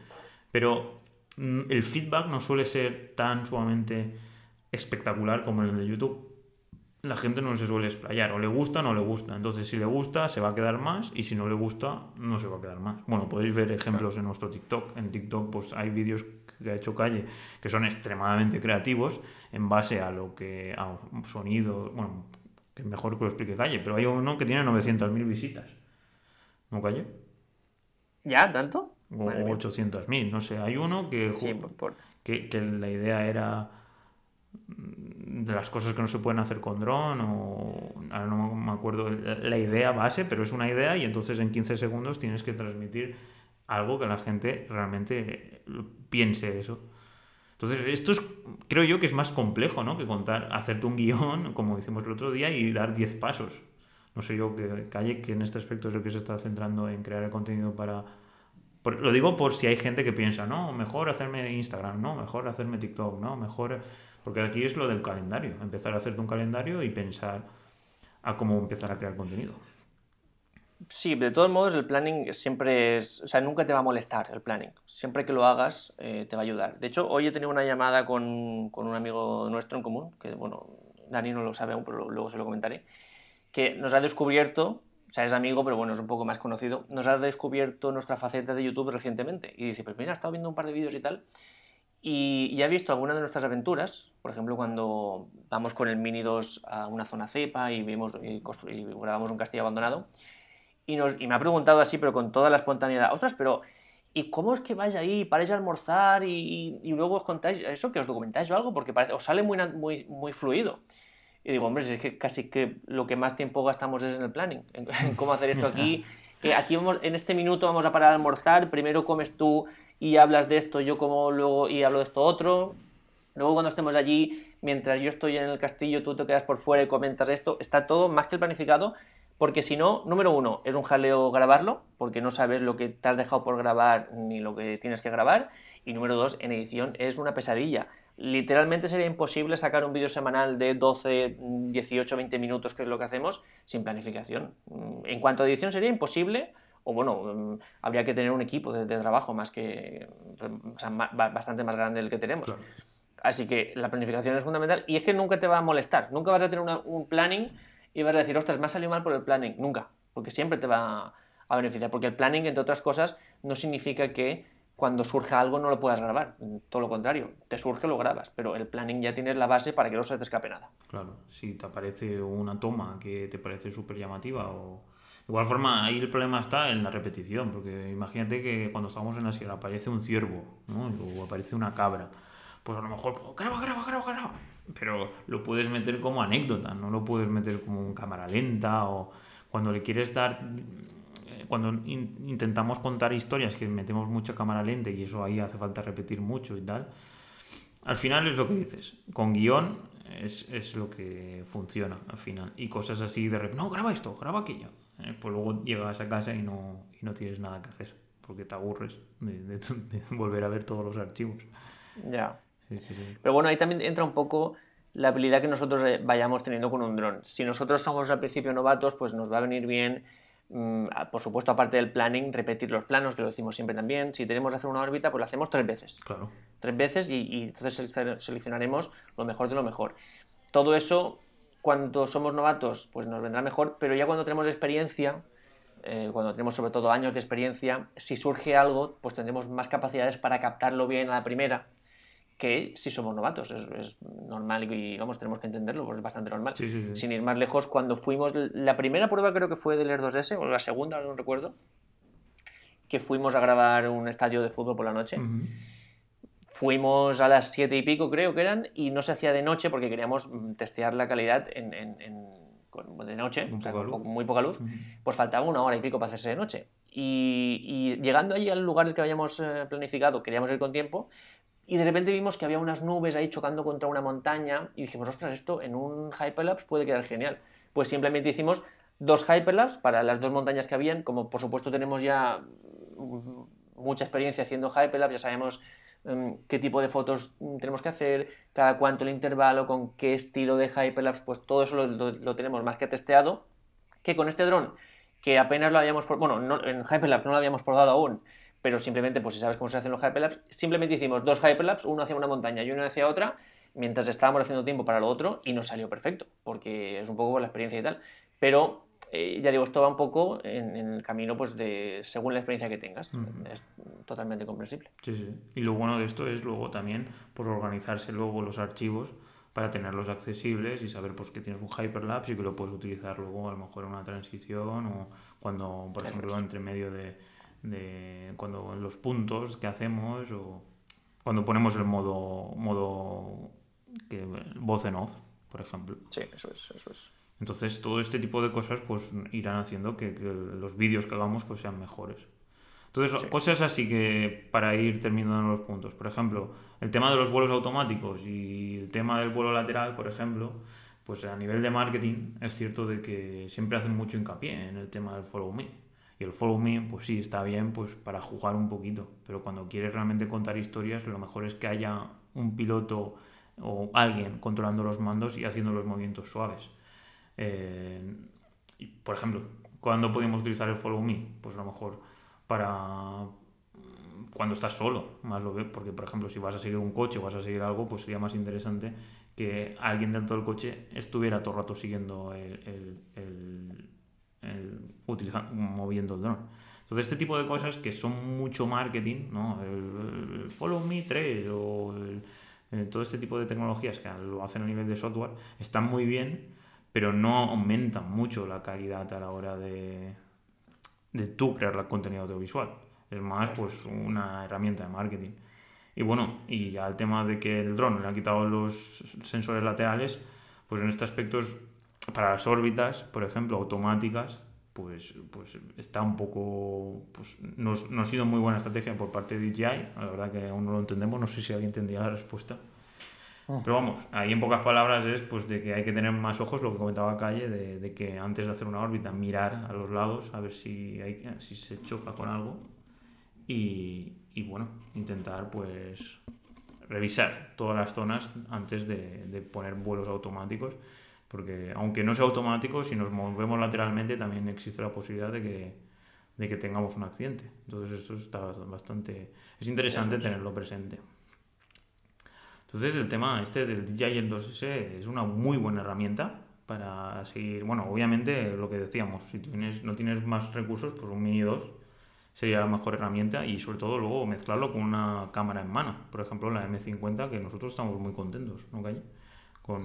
Pero el feedback no suele ser tan sumamente espectacular como el de YouTube. La gente no se suele explayar, o le gusta o no le gusta. Entonces, si le gusta, se va a quedar más, y si no le gusta, no se va a quedar más. Bueno, podéis ver ejemplos en nuestro TikTok. En TikTok, pues hay vídeos que ha hecho Calle que son extremadamente creativos en base a lo que. a sonido. Bueno, que mejor que lo explique Calle, pero hay uno que tiene 900.000 visitas. ¿No, Calle? ¿Ya? ¿Tanto? O 800.000, no sé. Hay uno que, que, que, la idea era mm, de las cosas que no se pueden hacer con dron o ahora no me acuerdo la idea base, pero es una idea y entonces en 15 segundos tienes que transmitir algo que la gente realmente piense eso. Entonces, esto es, creo yo que es más complejo, ¿no? Que contar, hacerte un guion, como hicimos el otro día, y dar 10 pasos. No sé yo que Calle, que en este aspecto es el que se está centrando en crear el contenido para, lo digo por si hay gente que piensa, no, mejor hacerme Instagram, no, mejor hacerme TikTok, no, mejor... Porque aquí es lo del calendario, empezar a hacerte un calendario y pensar a cómo empezar a crear contenido. Sí, de todos modos el planning siempre es, o sea, nunca te va a molestar el planning. Siempre que lo hagas eh, te va a ayudar. De hecho, hoy he tenido una llamada con, con, un amigo nuestro en común, que bueno, Dani no lo sabe aún, pero luego se lo comentaré, que nos ha descubierto o sea, es amigo, pero bueno, es un poco más conocido, nos ha descubierto nuestra faceta de YouTube recientemente. Y dice, pues mira, he estado viendo un par de vídeos y tal, y, ha visto algunas de nuestras aventuras, por ejemplo, cuando vamos con el Mini 2 a una zona cepa y, vimos, y, grabamos un castillo abandonado, y, nos, y me ha preguntado así, pero con toda la espontaneidad, otras, pero ¿y cómo es que vais ahí, paráis a almorzar y, y, luego os contáis eso, que os documentáis o algo? Porque parece, os sale muy, muy, muy fluido. Y digo, hombre, es que casi que lo que más tiempo gastamos es en el planning, en, cómo hacer esto aquí. Que aquí vamos, en este minuto vamos a parar a almorzar, primero comes tú y hablas de esto, yo como luego y hablo de esto otro. Luego cuando estemos allí, mientras yo estoy en el castillo, tú te quedas por fuera y comentas esto. Está todo más que planificado, porque si no, número uno, es un jaleo grabarlo, porque no sabes lo que te has dejado por grabar ni lo que tienes que grabar. Y número dos, en edición es una pesadilla literalmente sería imposible sacar un vídeo semanal de 12, 18, 20 minutos, que es lo que hacemos, sin planificación. Mm, en cuanto a edición sería imposible, o bueno, mm, habría que tener un equipo de, trabajo más que, o sea, bastante más grande del que tenemos. Así que la planificación es fundamental y es que nunca te va a molestar, nunca vas a tener un planning y vas a decir, ostras, me ha salido mal por el planning, nunca, porque siempre te va a beneficiar, porque el planning, entre otras cosas, no significa que cuando surge algo no lo puedas grabar. Todo lo contrario, te surge, lo grabas, pero el planning ya tienes la base para que no se te escape nada. Claro, si te aparece una toma que te parece súper llamativa o... De igual forma, ahí el problema está en la repetición, porque imagínate que cuando estamos en la sierra aparece un ciervo, ¿no? o aparece una cabra, pues a lo mejor, oh, graba, graba, graba, graba, pero lo puedes meter como anécdota, no lo puedes meter como un cámara lenta o cuando le quieres dar cuando intentamos contar historias que metemos mucha cámara lenta y eso ahí hace falta repetir mucho y tal, al final es lo que dices. Con guion es, es lo que funciona al final. Y cosas así de repente, no, graba esto, graba aquello. Eh, pues luego llegas a casa y no, y no tienes nada que hacer porque te aburres de, volver a ver todos los archivos. Ya. Pero bueno, ahí también entra un poco la habilidad que nosotros eh, vayamos teniendo con un dron. Si nosotros somos al principio novatos, pues nos va a venir bien por supuesto, aparte del planning, repetir los planos, que lo decimos siempre también. Si tenemos que hacer una órbita, pues lo hacemos tres veces. Claro. Tres veces y, entonces seleccionaremos lo mejor de lo mejor. Todo eso, cuando somos novatos, pues nos vendrá mejor, pero ya cuando tenemos experiencia, eh, cuando tenemos sobre todo años de experiencia, si surge algo, pues tendremos más capacidades para captarlo bien a la primera que si somos novatos. Es, normal y vamos, tenemos que entenderlo, pues es bastante normal. Sin ir más lejos, cuando fuimos, la primera prueba creo que fue del Air 2S, o la segunda, no recuerdo, que fuimos a grabar un estadio de fútbol por la noche. Fuimos a las siete y pico, creo que eran, y no se hacía de noche porque queríamos testear la calidad en, de noche, con, muy poca luz. Pues faltaba una hora y pico para hacerse de noche. Y, llegando allí al lugar que habíamos eh, planificado, queríamos ir con tiempo, y de repente vimos que había unas nubes ahí chocando contra una montaña y dijimos, ostras, esto en un Hyperlapse puede quedar genial. Pues simplemente hicimos dos Hyperlapse para las dos montañas que habían, como por supuesto tenemos ya mucha experiencia haciendo Hyperlapse, ya sabemos em, qué tipo de fotos tenemos que hacer, cada cuánto el intervalo, con qué estilo de Hyperlapse, pues todo eso lo, tenemos más que testeado, que con este dron, que apenas lo habíamos, bueno, en Hyperlapse no lo habíamos probado aún, pero simplemente, pues si sabes cómo se hacen los hyperlapse, simplemente hicimos dos hyperlapse, uno hacia una montaña y uno hacia otra, mientras estábamos haciendo tiempo para lo otro y nos salió perfecto, porque es un poco por la experiencia y tal. Pero eh, ya digo, esto va un poco en, el camino, pues de según la experiencia que tengas. Es totalmente comprensible. Sí, sí. Y lo bueno de esto es luego también por pues, organizarse luego los archivos para tenerlos accesibles y saber pues que tienes un hyperlapse y que lo puedes utilizar luego a lo mejor en una transición o cuando, por ejemplo, entre medio de de cuando los puntos que hacemos o cuando ponemos el modo modo que voz en off, por ejemplo. Sí, eso es, eso es. Entonces todo este tipo de cosas pues irán haciendo que, los vídeos que hagamos pues sean mejores. Entonces, cosas así que para ir terminando los puntos. Por ejemplo, el tema de los vuelos automáticos y el tema del vuelo lateral, por ejemplo, pues a nivel de marketing es cierto de que siempre hacen mucho hincapié en el tema del follow me. Y el follow me, pues sí, está bien pues para jugar un poquito, pero cuando quieres realmente contar historias, lo mejor es que haya un piloto o alguien controlando los mandos y haciendo los movimientos suaves. Eh, por ejemplo, ¿cuándo podemos utilizar el follow me? Pues a lo mejor para cuando estás solo, más lo ve, porque por ejemplo si vas a seguir un coche o vas a seguir algo, pues sería más interesante que alguien dentro del coche estuviera todo el rato siguiendo el, moviendo el dron. Entonces, este tipo de cosas que son mucho marketing, ¿no? El, Follow Me 3 o todo este tipo de tecnologías que lo hacen a nivel de software están muy bien, pero no aumentan mucho la calidad a la hora de, de tú crear el contenido audiovisual. Es más, pues, una herramienta de marketing. Y bueno, y ya el tema de que el dron le han quitado los sensores laterales, pues en este aspecto es para las órbitas, por ejemplo, automáticas, pues, pues está un poco. Pues no, no, ha sido muy buena estrategia por parte de DJI. La verdad que aún no lo entendemos. No sé si alguien tendría la respuesta. Ah. Pero vamos, ahí en pocas palabras es pues de que hay que tener más ojos, lo que comentaba Calle, de, de que antes de hacer una órbita mirar a los lados a ver si, hay, si se choca con algo y, y bueno, intentar pues revisar todas las zonas antes de, de poner vuelos automáticos porque aunque no sea automático, si nos movemos lateralmente también existe la posibilidad de que, de que tengamos un accidente. Entonces esto está bastante... Es interesante tenerlo presente. Entonces el tema este del DJI 2S es una muy buena herramienta para seguir... Bueno, obviamente lo que decíamos, si tienes, no tienes más recursos, pues un Mini 2 sería la mejor herramienta y sobre todo luego mezclarlo con una cámara en mano. Por ejemplo, la M50 que nosotros estamos muy contentos, ¿no, Calle? Con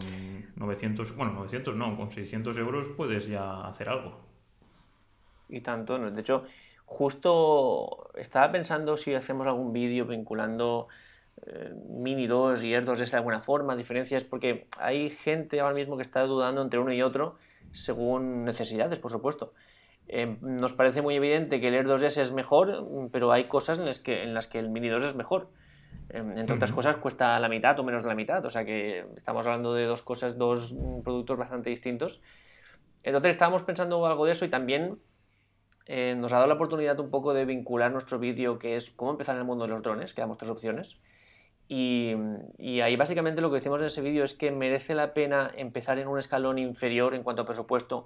900, bueno, 900 no, con 600 euros puedes ya hacer algo. Y tanto, ¿no? de hecho, justo estaba pensando si hacemos algún vídeo vinculando eh, Mini 2 y Air 2S de alguna forma, diferencias, porque hay gente ahora mismo que está dudando entre uno y otro según necesidades, por supuesto. Eh, nos parece muy evidente que el Air 2S es mejor, pero hay cosas en las que, en las que el Mini 2 es mejor. Em, entre otras cosas, cuesta la mitad o menos de la mitad. O sea que estamos hablando de dos cosas, dos mm, productos bastante distintos. Entonces estábamos pensando algo de eso y también eh, nos ha dado la oportunidad un poco de vincular nuestro vídeo, que es cómo empezar en el mundo de los drones, que damos tres opciones. Y, y, ahí básicamente lo que decimos en ese vídeo es que merece la pena empezar en un escalón inferior en cuanto a presupuesto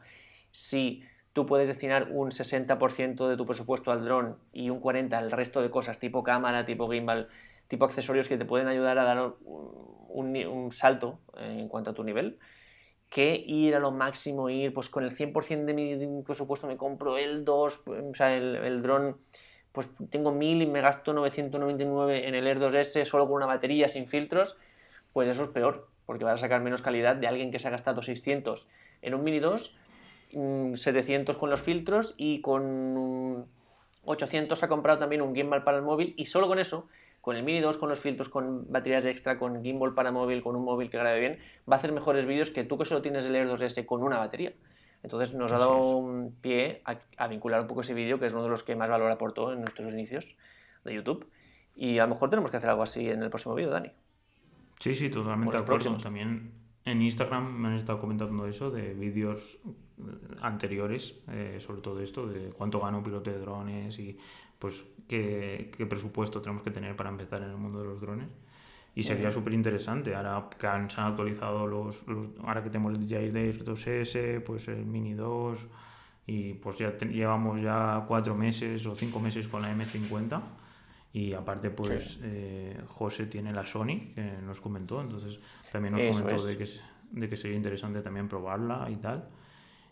si tú puedes destinar un 60% de tu presupuesto al dron y un 40% al resto de cosas tipo cámara, tipo gimbal, tipo accesorios que te pueden ayudar a dar un, salto en cuanto a tu nivel, que ir a lo máximo, ir pues con el 100% de mi presupuesto me compro el 2, o sea, el, dron, pues tengo 1000 y me gasto 999 en el Air 2S solo con una batería sin filtros, pues eso es peor, porque vas a sacar menos calidad de alguien que se ha gastado 600 en un Mini 2, 700 mm, con los filtros y con 800 ha comprado también un gimbal para el móvil y solo con eso con el Mini 2, con los filtros, con baterías extra, con gimbal para móvil, con un móvil que grabe bien, va a hacer mejores vídeos que tú que solo tienes el Air 2S con una batería. Entonces nos ha dado un pie a, vincular un poco ese vídeo, que es uno de los que más valor aportó en nuestros inicios de YouTube. Y a lo mejor tenemos que hacer algo así en el próximo vídeo, Dani. Sí, sí, totalmente de acuerdo. También en Instagram me han estado comentando eso de vídeos anteriores, eh, sobre todo esto, de cuánto gana un piloto de drones y pues qué, presupuesto tenemos que tener para empezar en el mundo de los drones. Y sería súper interesante, ahora que han, se han actualizado los, ahora que tenemos el DJI Air 2S, pues el Mini 2, y pues ya llevamos ya cuatro meses o cinco meses con la M50 y aparte pues eh, José tiene la Sony que nos comentó. Entonces también nos comentó de que, de que sería interesante también probarla y tal.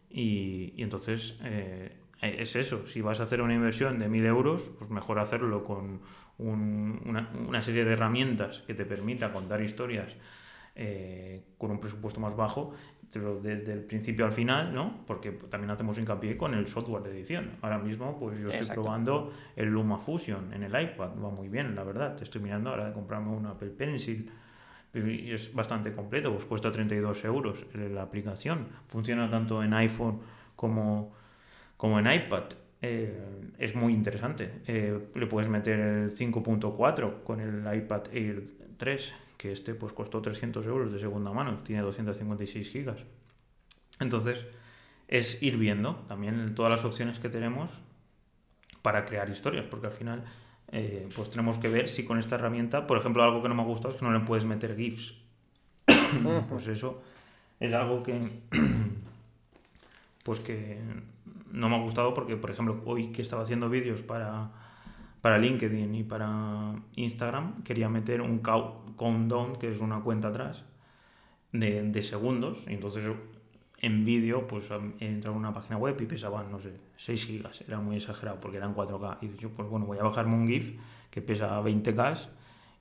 Y, y entonces eh, es eso, si vas a hacer una inversión de 1.000 euros, pues mejor hacerlo con una, serie de herramientas que te permita contar historias eh, con un presupuesto más bajo, pero desde el principio al final, ¿no? Porque también hacemos hincapié con el software de edición. Ahora mismo, pues yo estoy probando el LumaFusion en el iPad, va muy bien, la verdad. Te estoy mirando ahora de comprarme un Apple Pencil y es bastante completo, pues cuesta 32 euros la aplicación. Funciona tanto en iPhone como como en iPad. Eh, es muy interesante. Eh, le puedes meter el 5.4 con el iPad Air 3, que este pues costó 300 euros de segunda mano, tiene 256 gigas. Entonces, es ir viendo también todas las opciones que tenemos para crear historias, porque al final eh, pues tenemos que ver si con esta herramienta, por ejemplo, algo que no me ha gustado es que no le puedes meter GIFs. pues eso es algo que pues que no me ha gustado porque, por ejemplo, hoy que estaba haciendo vídeos para, para LinkedIn y para Instagram, quería meter un countdown, que es una cuenta atrás, de, segundos. Y entonces en vídeo, pues he entrado a una página web y pesaba, no sé, 6 gigas. Era muy exagerado porque eran 4K. Y yo, pues bueno, voy a bajarme un GIF que pesa 20K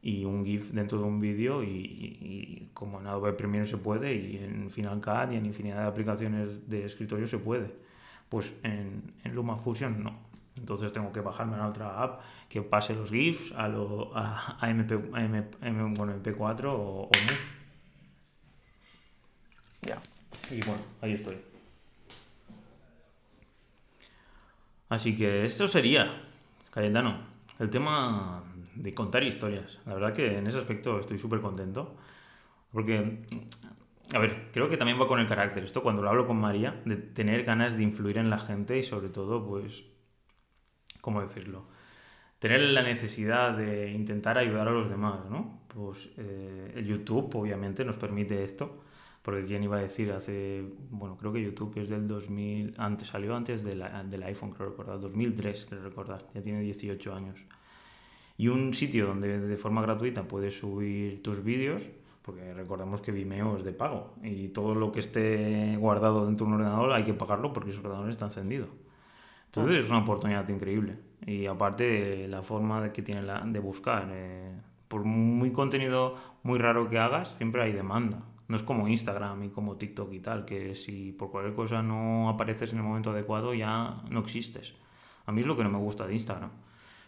y un GIF dentro de un vídeo y, como en Adobe Premiere se puede y en Final Cut y en infinidad de aplicaciones de escritorio se puede pues en, en LumaFusion no. Entonces tengo que bajarme a la otra app que pase los GIFs a, lo, a, MP, MP, 4 o, o Ya. Y bueno, ahí estoy. Así que esto sería, Cayetano, el tema de contar historias. La verdad que en ese aspecto estoy súper contento. Porque a ver, creo que también va con el carácter. Esto cuando lo hablo con María, de tener ganas de influir en la gente y sobre todo, pues, ¿cómo decirlo? tener la necesidad de intentar ayudar a los demás, ¿no? Pues eh, YouTube obviamente nos permite esto, porque quién iba a decir hace, bueno, creo que YouTube es del 2000, antes salió antes del, del iPhone, creo recordar, 2003, creo recordar, ya tiene 18 años. Y un sitio donde de forma gratuita puedes subir tus vídeos, porque recordemos que Vimeo es de pago y todo lo que esté guardado dentro de un ordenador hay que pagarlo porque ese ordenador está encendido. Entonces es una oportunidad increíble. Y aparte la forma que tiene la, de buscar. Eh, por muy contenido muy raro que hagas, siempre hay demanda. No es como Instagram y como TikTok y tal, que si por cualquier cosa no apareces en el momento adecuado ya no existes. A mí es lo que no me gusta de Instagram,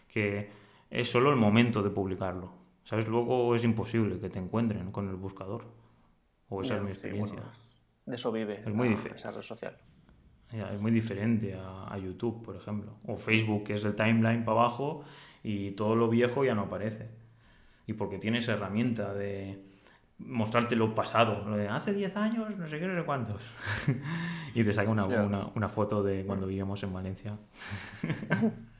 que es solo el momento de publicarlo. ¿Sabes? Luego es imposible que te encuentren con el buscador. O esa es mi experiencia. de eso vive es muy difícil. esa red social es muy diferente a, YouTube, por ejemplo. O Facebook, que es el timeline para abajo y todo lo viejo ya no aparece. Y porque tiene esa herramienta de mostrarte lo pasado. Lo de hace 10 años, no sé qué, no sé cuántos. y te saca una, una, una, foto de cuando vivíamos en Valencia.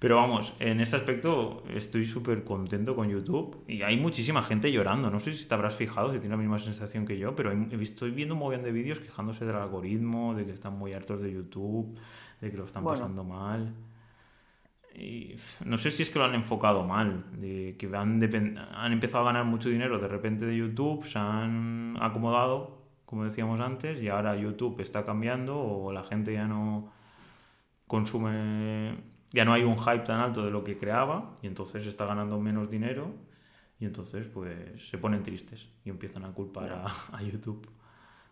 Pero vamos, en ese aspecto estoy súper contento con YouTube y hay muchísima gente llorando. No sé si te habrás fijado, si tienes la misma sensación que yo, pero estoy viendo un montón de vídeos quejándose del algoritmo, de que están muy hartos de YouTube, de que lo están pasando mal. Y no sé si es que lo han enfocado mal, de que han, han empezado a ganar mucho dinero de repente de YouTube, se han acomodado, como decíamos antes, y ahora YouTube está cambiando o la gente ya no consume ya no hay un hype tan alto de lo que creaba y entonces está ganando menos dinero y entonces pues se ponen tristes y empiezan a culpar a, YouTube.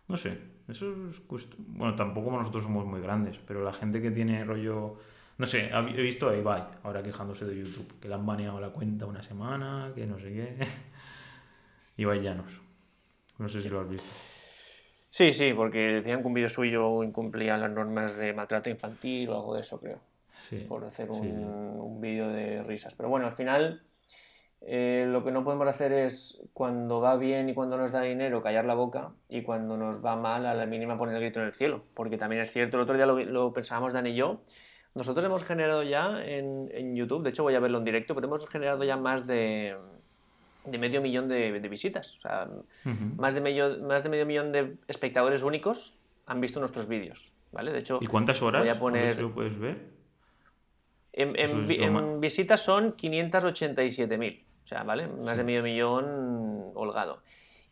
No sé, eso es bueno, tampoco nosotros somos muy grandes, pero la gente que tiene rollo no sé, he visto a Ibai ahora quejándose de YouTube, que le han baneado la cuenta una semana, que no sé qué. Ibai Llanos. No sé si lo has visto. Sí, sí, porque decían que un vídeo suyo incumplía las normas de maltrato infantil o algo de eso, creo por hacer un, vídeo de risas. Pero bueno, al final eh, lo que no podemos hacer es cuando va bien y cuando nos da dinero callar la boca y cuando nos va mal a la mínima poner el grito en el cielo. Porque también es cierto, el otro día lo, pensábamos Dan y yo, nosotros hemos generado ya en, YouTube, de hecho voy a verlo en directo, pero hemos generado ya más de, medio millón de, visitas. O sea, más, de medio, más de medio millón de espectadores únicos han visto nuestros vídeos. ¿Vale? De hecho, ¿Y cuántas horas? Voy a poner... lo puedes ver? En, visitas son 587.000, o sea, ¿vale? Más de medio millón holgado.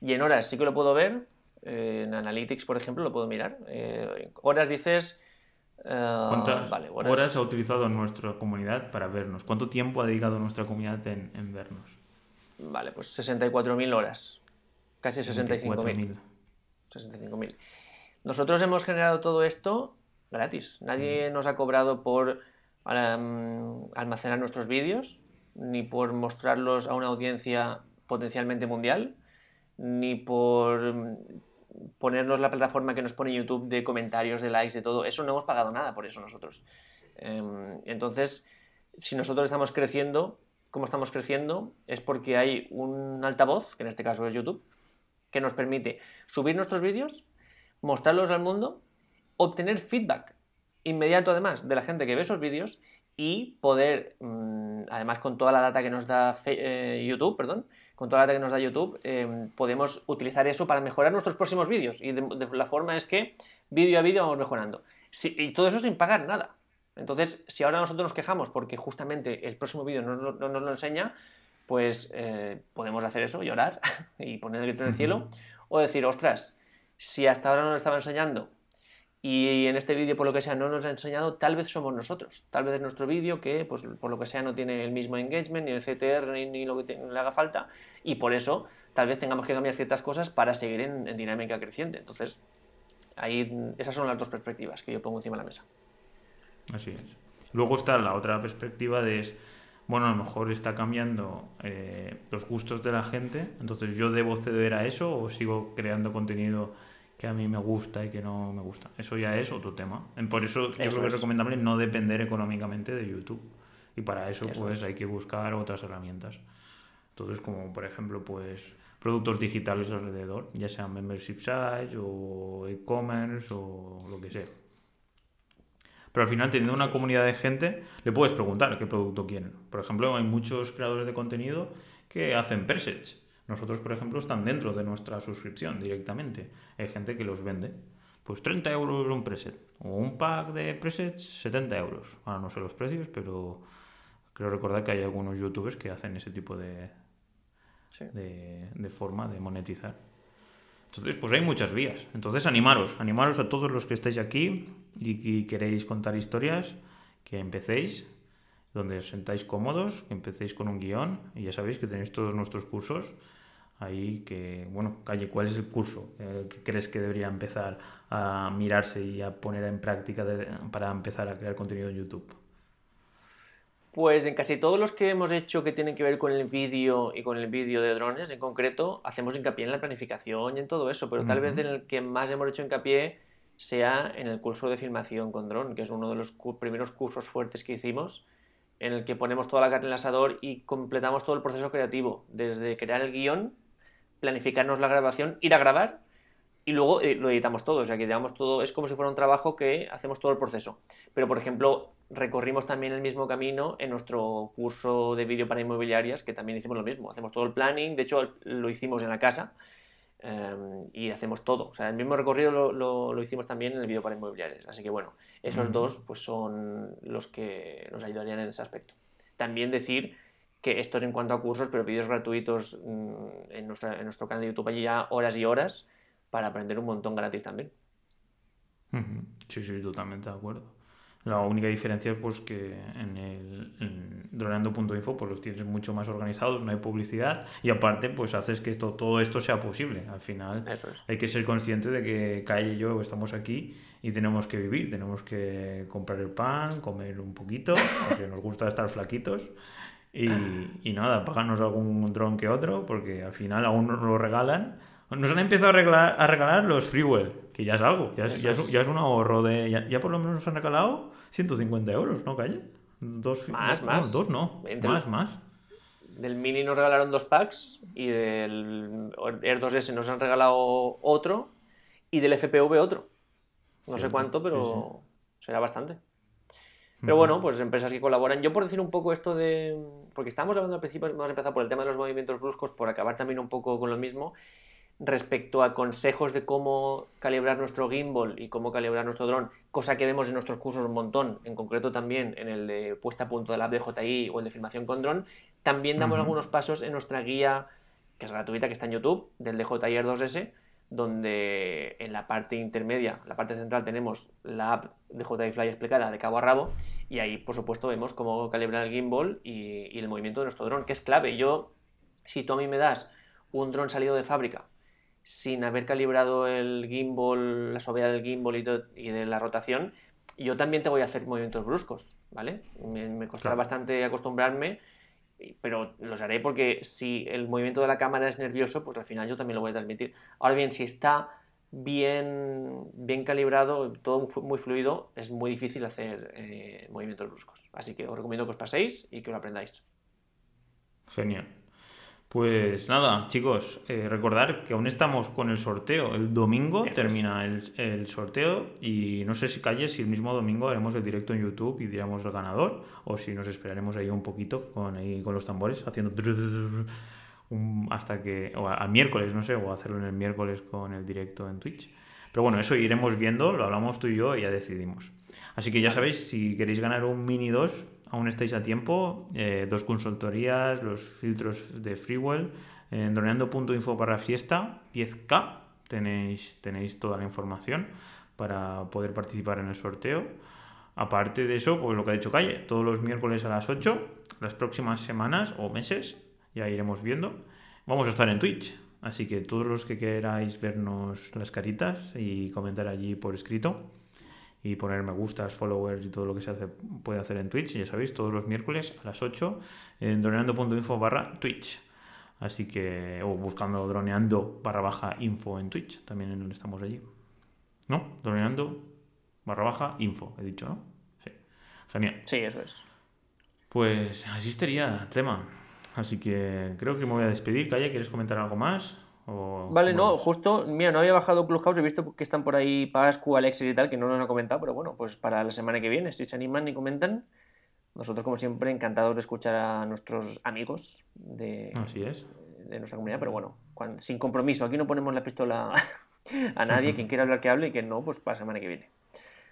Y en horas sí que lo puedo ver, eh, en Analytics, por ejemplo, lo puedo mirar. Eh, horas dices... Eh, ¿Cuántas horas... ha utilizado nuestra comunidad para vernos? ¿Cuánto tiempo ha dedicado nuestra comunidad en, vernos? Vale, pues 64.000 horas. Casi 65.000. 65.000. Nosotros hemos generado todo esto gratis. Nadie nos ha cobrado por Mm, almacenar nuestros vídeos, ni por mostrarlos a una audiencia potencialmente mundial, ni por mm, ponernos la plataforma que nos pone YouTube de comentarios, de likes, de todo. Eso no hemos pagado nada por eso nosotros. Em, entonces, si nosotros estamos creciendo, como estamos creciendo, es porque hay un altavoz, que en este caso es YouTube, que nos permite subir nuestros vídeos, mostrarlos al mundo, obtener feedback inmediato además de la gente que ve esos vídeos y poder, mm, además con toda la data que nos da eh, YouTube, perdón, con toda la data que nos da YouTube, em, podemos utilizar eso para mejorar nuestros próximos vídeos. Y de, la forma es que vídeo a vídeo vamos mejorando. y todo eso sin pagar nada. Entonces, si ahora nosotros nos quejamos porque justamente el próximo vídeo no, nos lo enseña, pues eh, podemos hacer eso, llorar y poner el grito en el cielo, o decir, ostras, si hasta ahora no nos estaba enseñando y en este vídeo, por lo que sea, no nos ha enseñado, tal vez somos nosotros. Tal vez es nuestro vídeo que, pues, por lo que sea, no tiene el mismo engagement, ni el CTR, ni, lo que le haga falta. Y por eso, tal vez tengamos que cambiar ciertas cosas para seguir en, dinámica creciente. Entonces, ahí, esas son las dos perspectivas que yo pongo encima de la mesa. Así es. Luego está la otra perspectiva de, bueno, a lo mejor está cambiando eh, los gustos de la gente, entonces yo debo ceder a eso o sigo creando contenido que a mí me gusta y que no me gusta. Eso ya es otro tema. Por eso, yo creo que es recomendable no depender económicamente de YouTube. Y para eso, pues hay que buscar otras herramientas. Entonces, como por ejemplo, pues productos digitales alrededor, ya sean membership sites o e-commerce o lo que sea. pero al final teniendo una comunidad de gente le puedes preguntar qué producto quieren. Por ejemplo, hay muchos creadores de contenido que hacen presets. Nosotros, por ejemplo, están dentro de nuestra suscripción directamente. Hay gente que los vende. Pues 30 euros un preset. O un pack de presets, 70 euros. Ahora no sé los precios, pero creo recordar que hay algunos youtubers que hacen ese tipo de, de, forma de monetizar. Entonces, pues hay muchas vías. Entonces, animaros, animaros a todos los que estáis aquí y, queréis contar historias, que empecéis, donde os sentáis cómodos, que empecéis con un guion y ya sabéis que tenéis todos nuestros cursos ahí que, bueno, Calle, ¿cuál es el curso eh, que crees que debería empezar a mirarse y a poner en práctica para empezar a crear contenido en YouTube? Pues en casi todos los que hemos hecho que tienen que ver con el vídeo y con el vídeo de drones en concreto, hacemos hincapié en la planificación y en todo eso, pero tal vez en el que más hemos hecho hincapié sea en el curso de filmación con dron, que es uno de los primeros cursos fuertes que hicimos, en el que ponemos toda la carne en el asador y completamos todo el proceso creativo, desde crear el guion, planificarnos la grabación, ir a grabar y luego eh, lo editamos todo, o sea que digamos todo, es como si fuera un trabajo que hacemos todo el proceso. Pero por ejemplo, recorrimos también el mismo camino en nuestro curso de vídeo para inmobiliarias, que también hicimos lo mismo. Hacemos todo el planning, de hecho lo hicimos en la casa em, y hacemos todo. O sea, el mismo recorrido lo, lo, hicimos también en el vídeo para inmobiliarias. Así que bueno, esos dos pues son los que nos ayudarían en ese aspecto. También decir que esto es en cuanto a cursos, pero vídeos gratuitos mm, en, nuestra, en nuestro canal de YouTube allí ya horas y horas para aprender un montón gratis también. Sí, sí, totalmente de acuerdo. La única diferencia es pues, que en el droneando.info pues, los tienes mucho más organizados, no hay publicidad y aparte pues haces que esto, todo esto sea posible. Al final hay que ser consciente de que Calle y yo estamos aquí y tenemos que vivir, tenemos que comprar el pan, comer un poquito, porque nos gusta estar flaquitos. Y, y nada, pagarnos algún dron que otro, porque al final aún nos lo regalan nos han empezado a regalar, a regalar los Freewell, que ya es algo, ya es, ya es, un ahorro de... Ya, por lo menos nos han regalado 150 euros, ¿no, Calle? Dos, más, más. dos no, más, más. Del Mini nos regalaron dos packs y del Air 2S nos han regalado otro y del FPV otro. No sé cuánto, pero será bastante. Pero bueno, pues empresas que colaboran. Yo por decir un poco esto de... Porque estábamos hablando al principio, hemos empezado por el tema de los movimientos bruscos, por acabar también un poco con lo mismo respecto a consejos de cómo calibrar nuestro gimbal y cómo calibrar nuestro dron, cosa que vemos en nuestros cursos un montón, en concreto también en el de puesta a punto de la DJI o el de filmación con dron, también damos algunos pasos en nuestra guía, que es gratuita, que está en YouTube, del DJI Air 2S, donde en la parte intermedia, la parte central, tenemos la app de DJI Fly explicada de cabo a rabo, y ahí, por supuesto, vemos cómo calibrar el gimbal y, y el movimiento de nuestro dron, que es clave. Yo, si tú a mí me das un dron salido de fábrica sin haber calibrado el gimbal, la suavidad del gimbal y, de la rotación, yo también te voy a hacer movimientos bruscos, ¿vale? Me, costará bastante acostumbrarme, pero los haré porque si el movimiento de la cámara es nervioso, pues al final yo también lo voy a transmitir. Ahora bien, si está bien, bien calibrado, todo muy fluido, es muy difícil hacer eh, movimientos bruscos. Así que os recomiendo que os paséis y que lo aprendáis. Genial. Pues nada, chicos, eh, recordar que aún estamos con el sorteo. El domingo termina el, sorteo y no sé si calle si el mismo domingo haremos el directo en YouTube y diremos el ganador o si nos esperaremos ahí un poquito con, ahí, con los tambores haciendo hasta que o al miércoles, no sé, o hacerlo en el miércoles con el directo en Twitch. Pero bueno, eso iremos viendo, lo hablamos tú y yo y ya decidimos. Así que ya sabéis, si queréis ganar un Mini 2, aún estáis a tiempo. Eh, dos consultorías, los filtros de Freewell. En droneando.info para fiesta, 10K. Tenéis, tenéis toda la información para poder participar en el sorteo. Aparte de eso, pues lo que ha dicho Calle, todos los miércoles a las 8, las próximas semanas o meses, ya iremos viendo. Vamos a estar en Twitch, así que todos los que queráis vernos las caritas y comentar allí por escrito, y poner me gustas, followers y todo lo que se hace, puede hacer en Twitch. Ya sabéis, todos los miércoles a las 8 en droneando.info barra Twitch. Así que, o buscando droneando barra baja info en Twitch, también estamos allí. ¿No? Droneando barra baja info, he dicho, ¿no? Sí. Genial. Sí, eso es. Pues así estaría el tema. Así que creo que me voy a despedir. Calle, ¿quieres comentar algo más? Vale, no, justo, mira, no había bajado Clubhouse, he visto que están por ahí Pascu, Alexis y tal, que no nos han comentado, pero bueno, pues para la semana que viene, si se animan y comentan, nosotros como siempre encantados de escuchar a nuestros amigos de, Así es. de nuestra comunidad, pero bueno, sin compromiso, aquí no ponemos la pistola a nadie, quien quiera hablar que hable y quien no, pues para la semana que viene.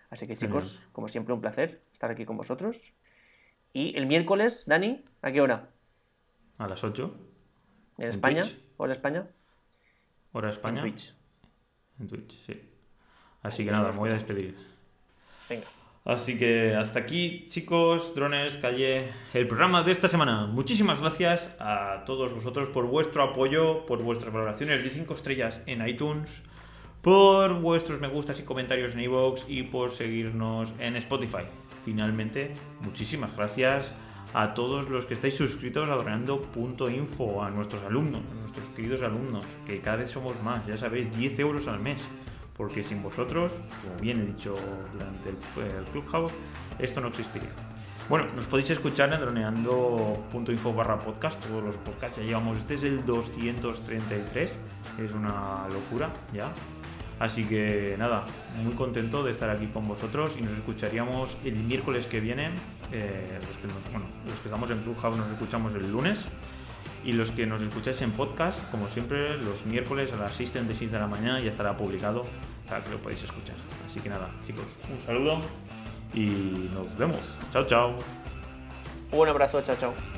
Así que chicos, como siempre un placer estar aquí con vosotros. Y el miércoles, Dani, ¿a qué hora? A las 8. ¿En, España? ¿Hora España? ¿Hora España? En Twitch. En Twitch, sí. Así que nada, me voy a despedir. Venga. Así que hasta aquí, chicos, drones, calle, el programa de esta semana. Muchísimas gracias a todos vosotros por vuestro apoyo, por vuestras valoraciones de 5 estrellas en iTunes, por vuestros me gustas y comentarios en iVoox y por seguirnos en Spotify. Finalmente, muchísimas gracias a todos los que estáis suscritos a Droneando.info, a nuestros alumnos, a nuestros queridos alumnos, que cada vez somos más, ya sabéis, 10 euros al mes porque sin vosotros, como bien he dicho durante el, Clubhouse, esto no existiría. Bueno, nos podéis escuchar en droneando.info barra podcast, todos los podcasts, ya llevamos, este es el 233, es una locura ya. Así que nada, muy contento de estar aquí con vosotros y nos escucharíamos el miércoles que viene. Eh, los, que bueno, los que estamos en Clubhouse nos escuchamos el lunes y los que nos escucháis en podcast, como siempre, los miércoles a las 6.36 de la mañana ya estará publicado para que lo podáis escuchar. Así que nada, chicos, un saludo y nos vemos. Chao, chao. Un abrazo, chao, chao.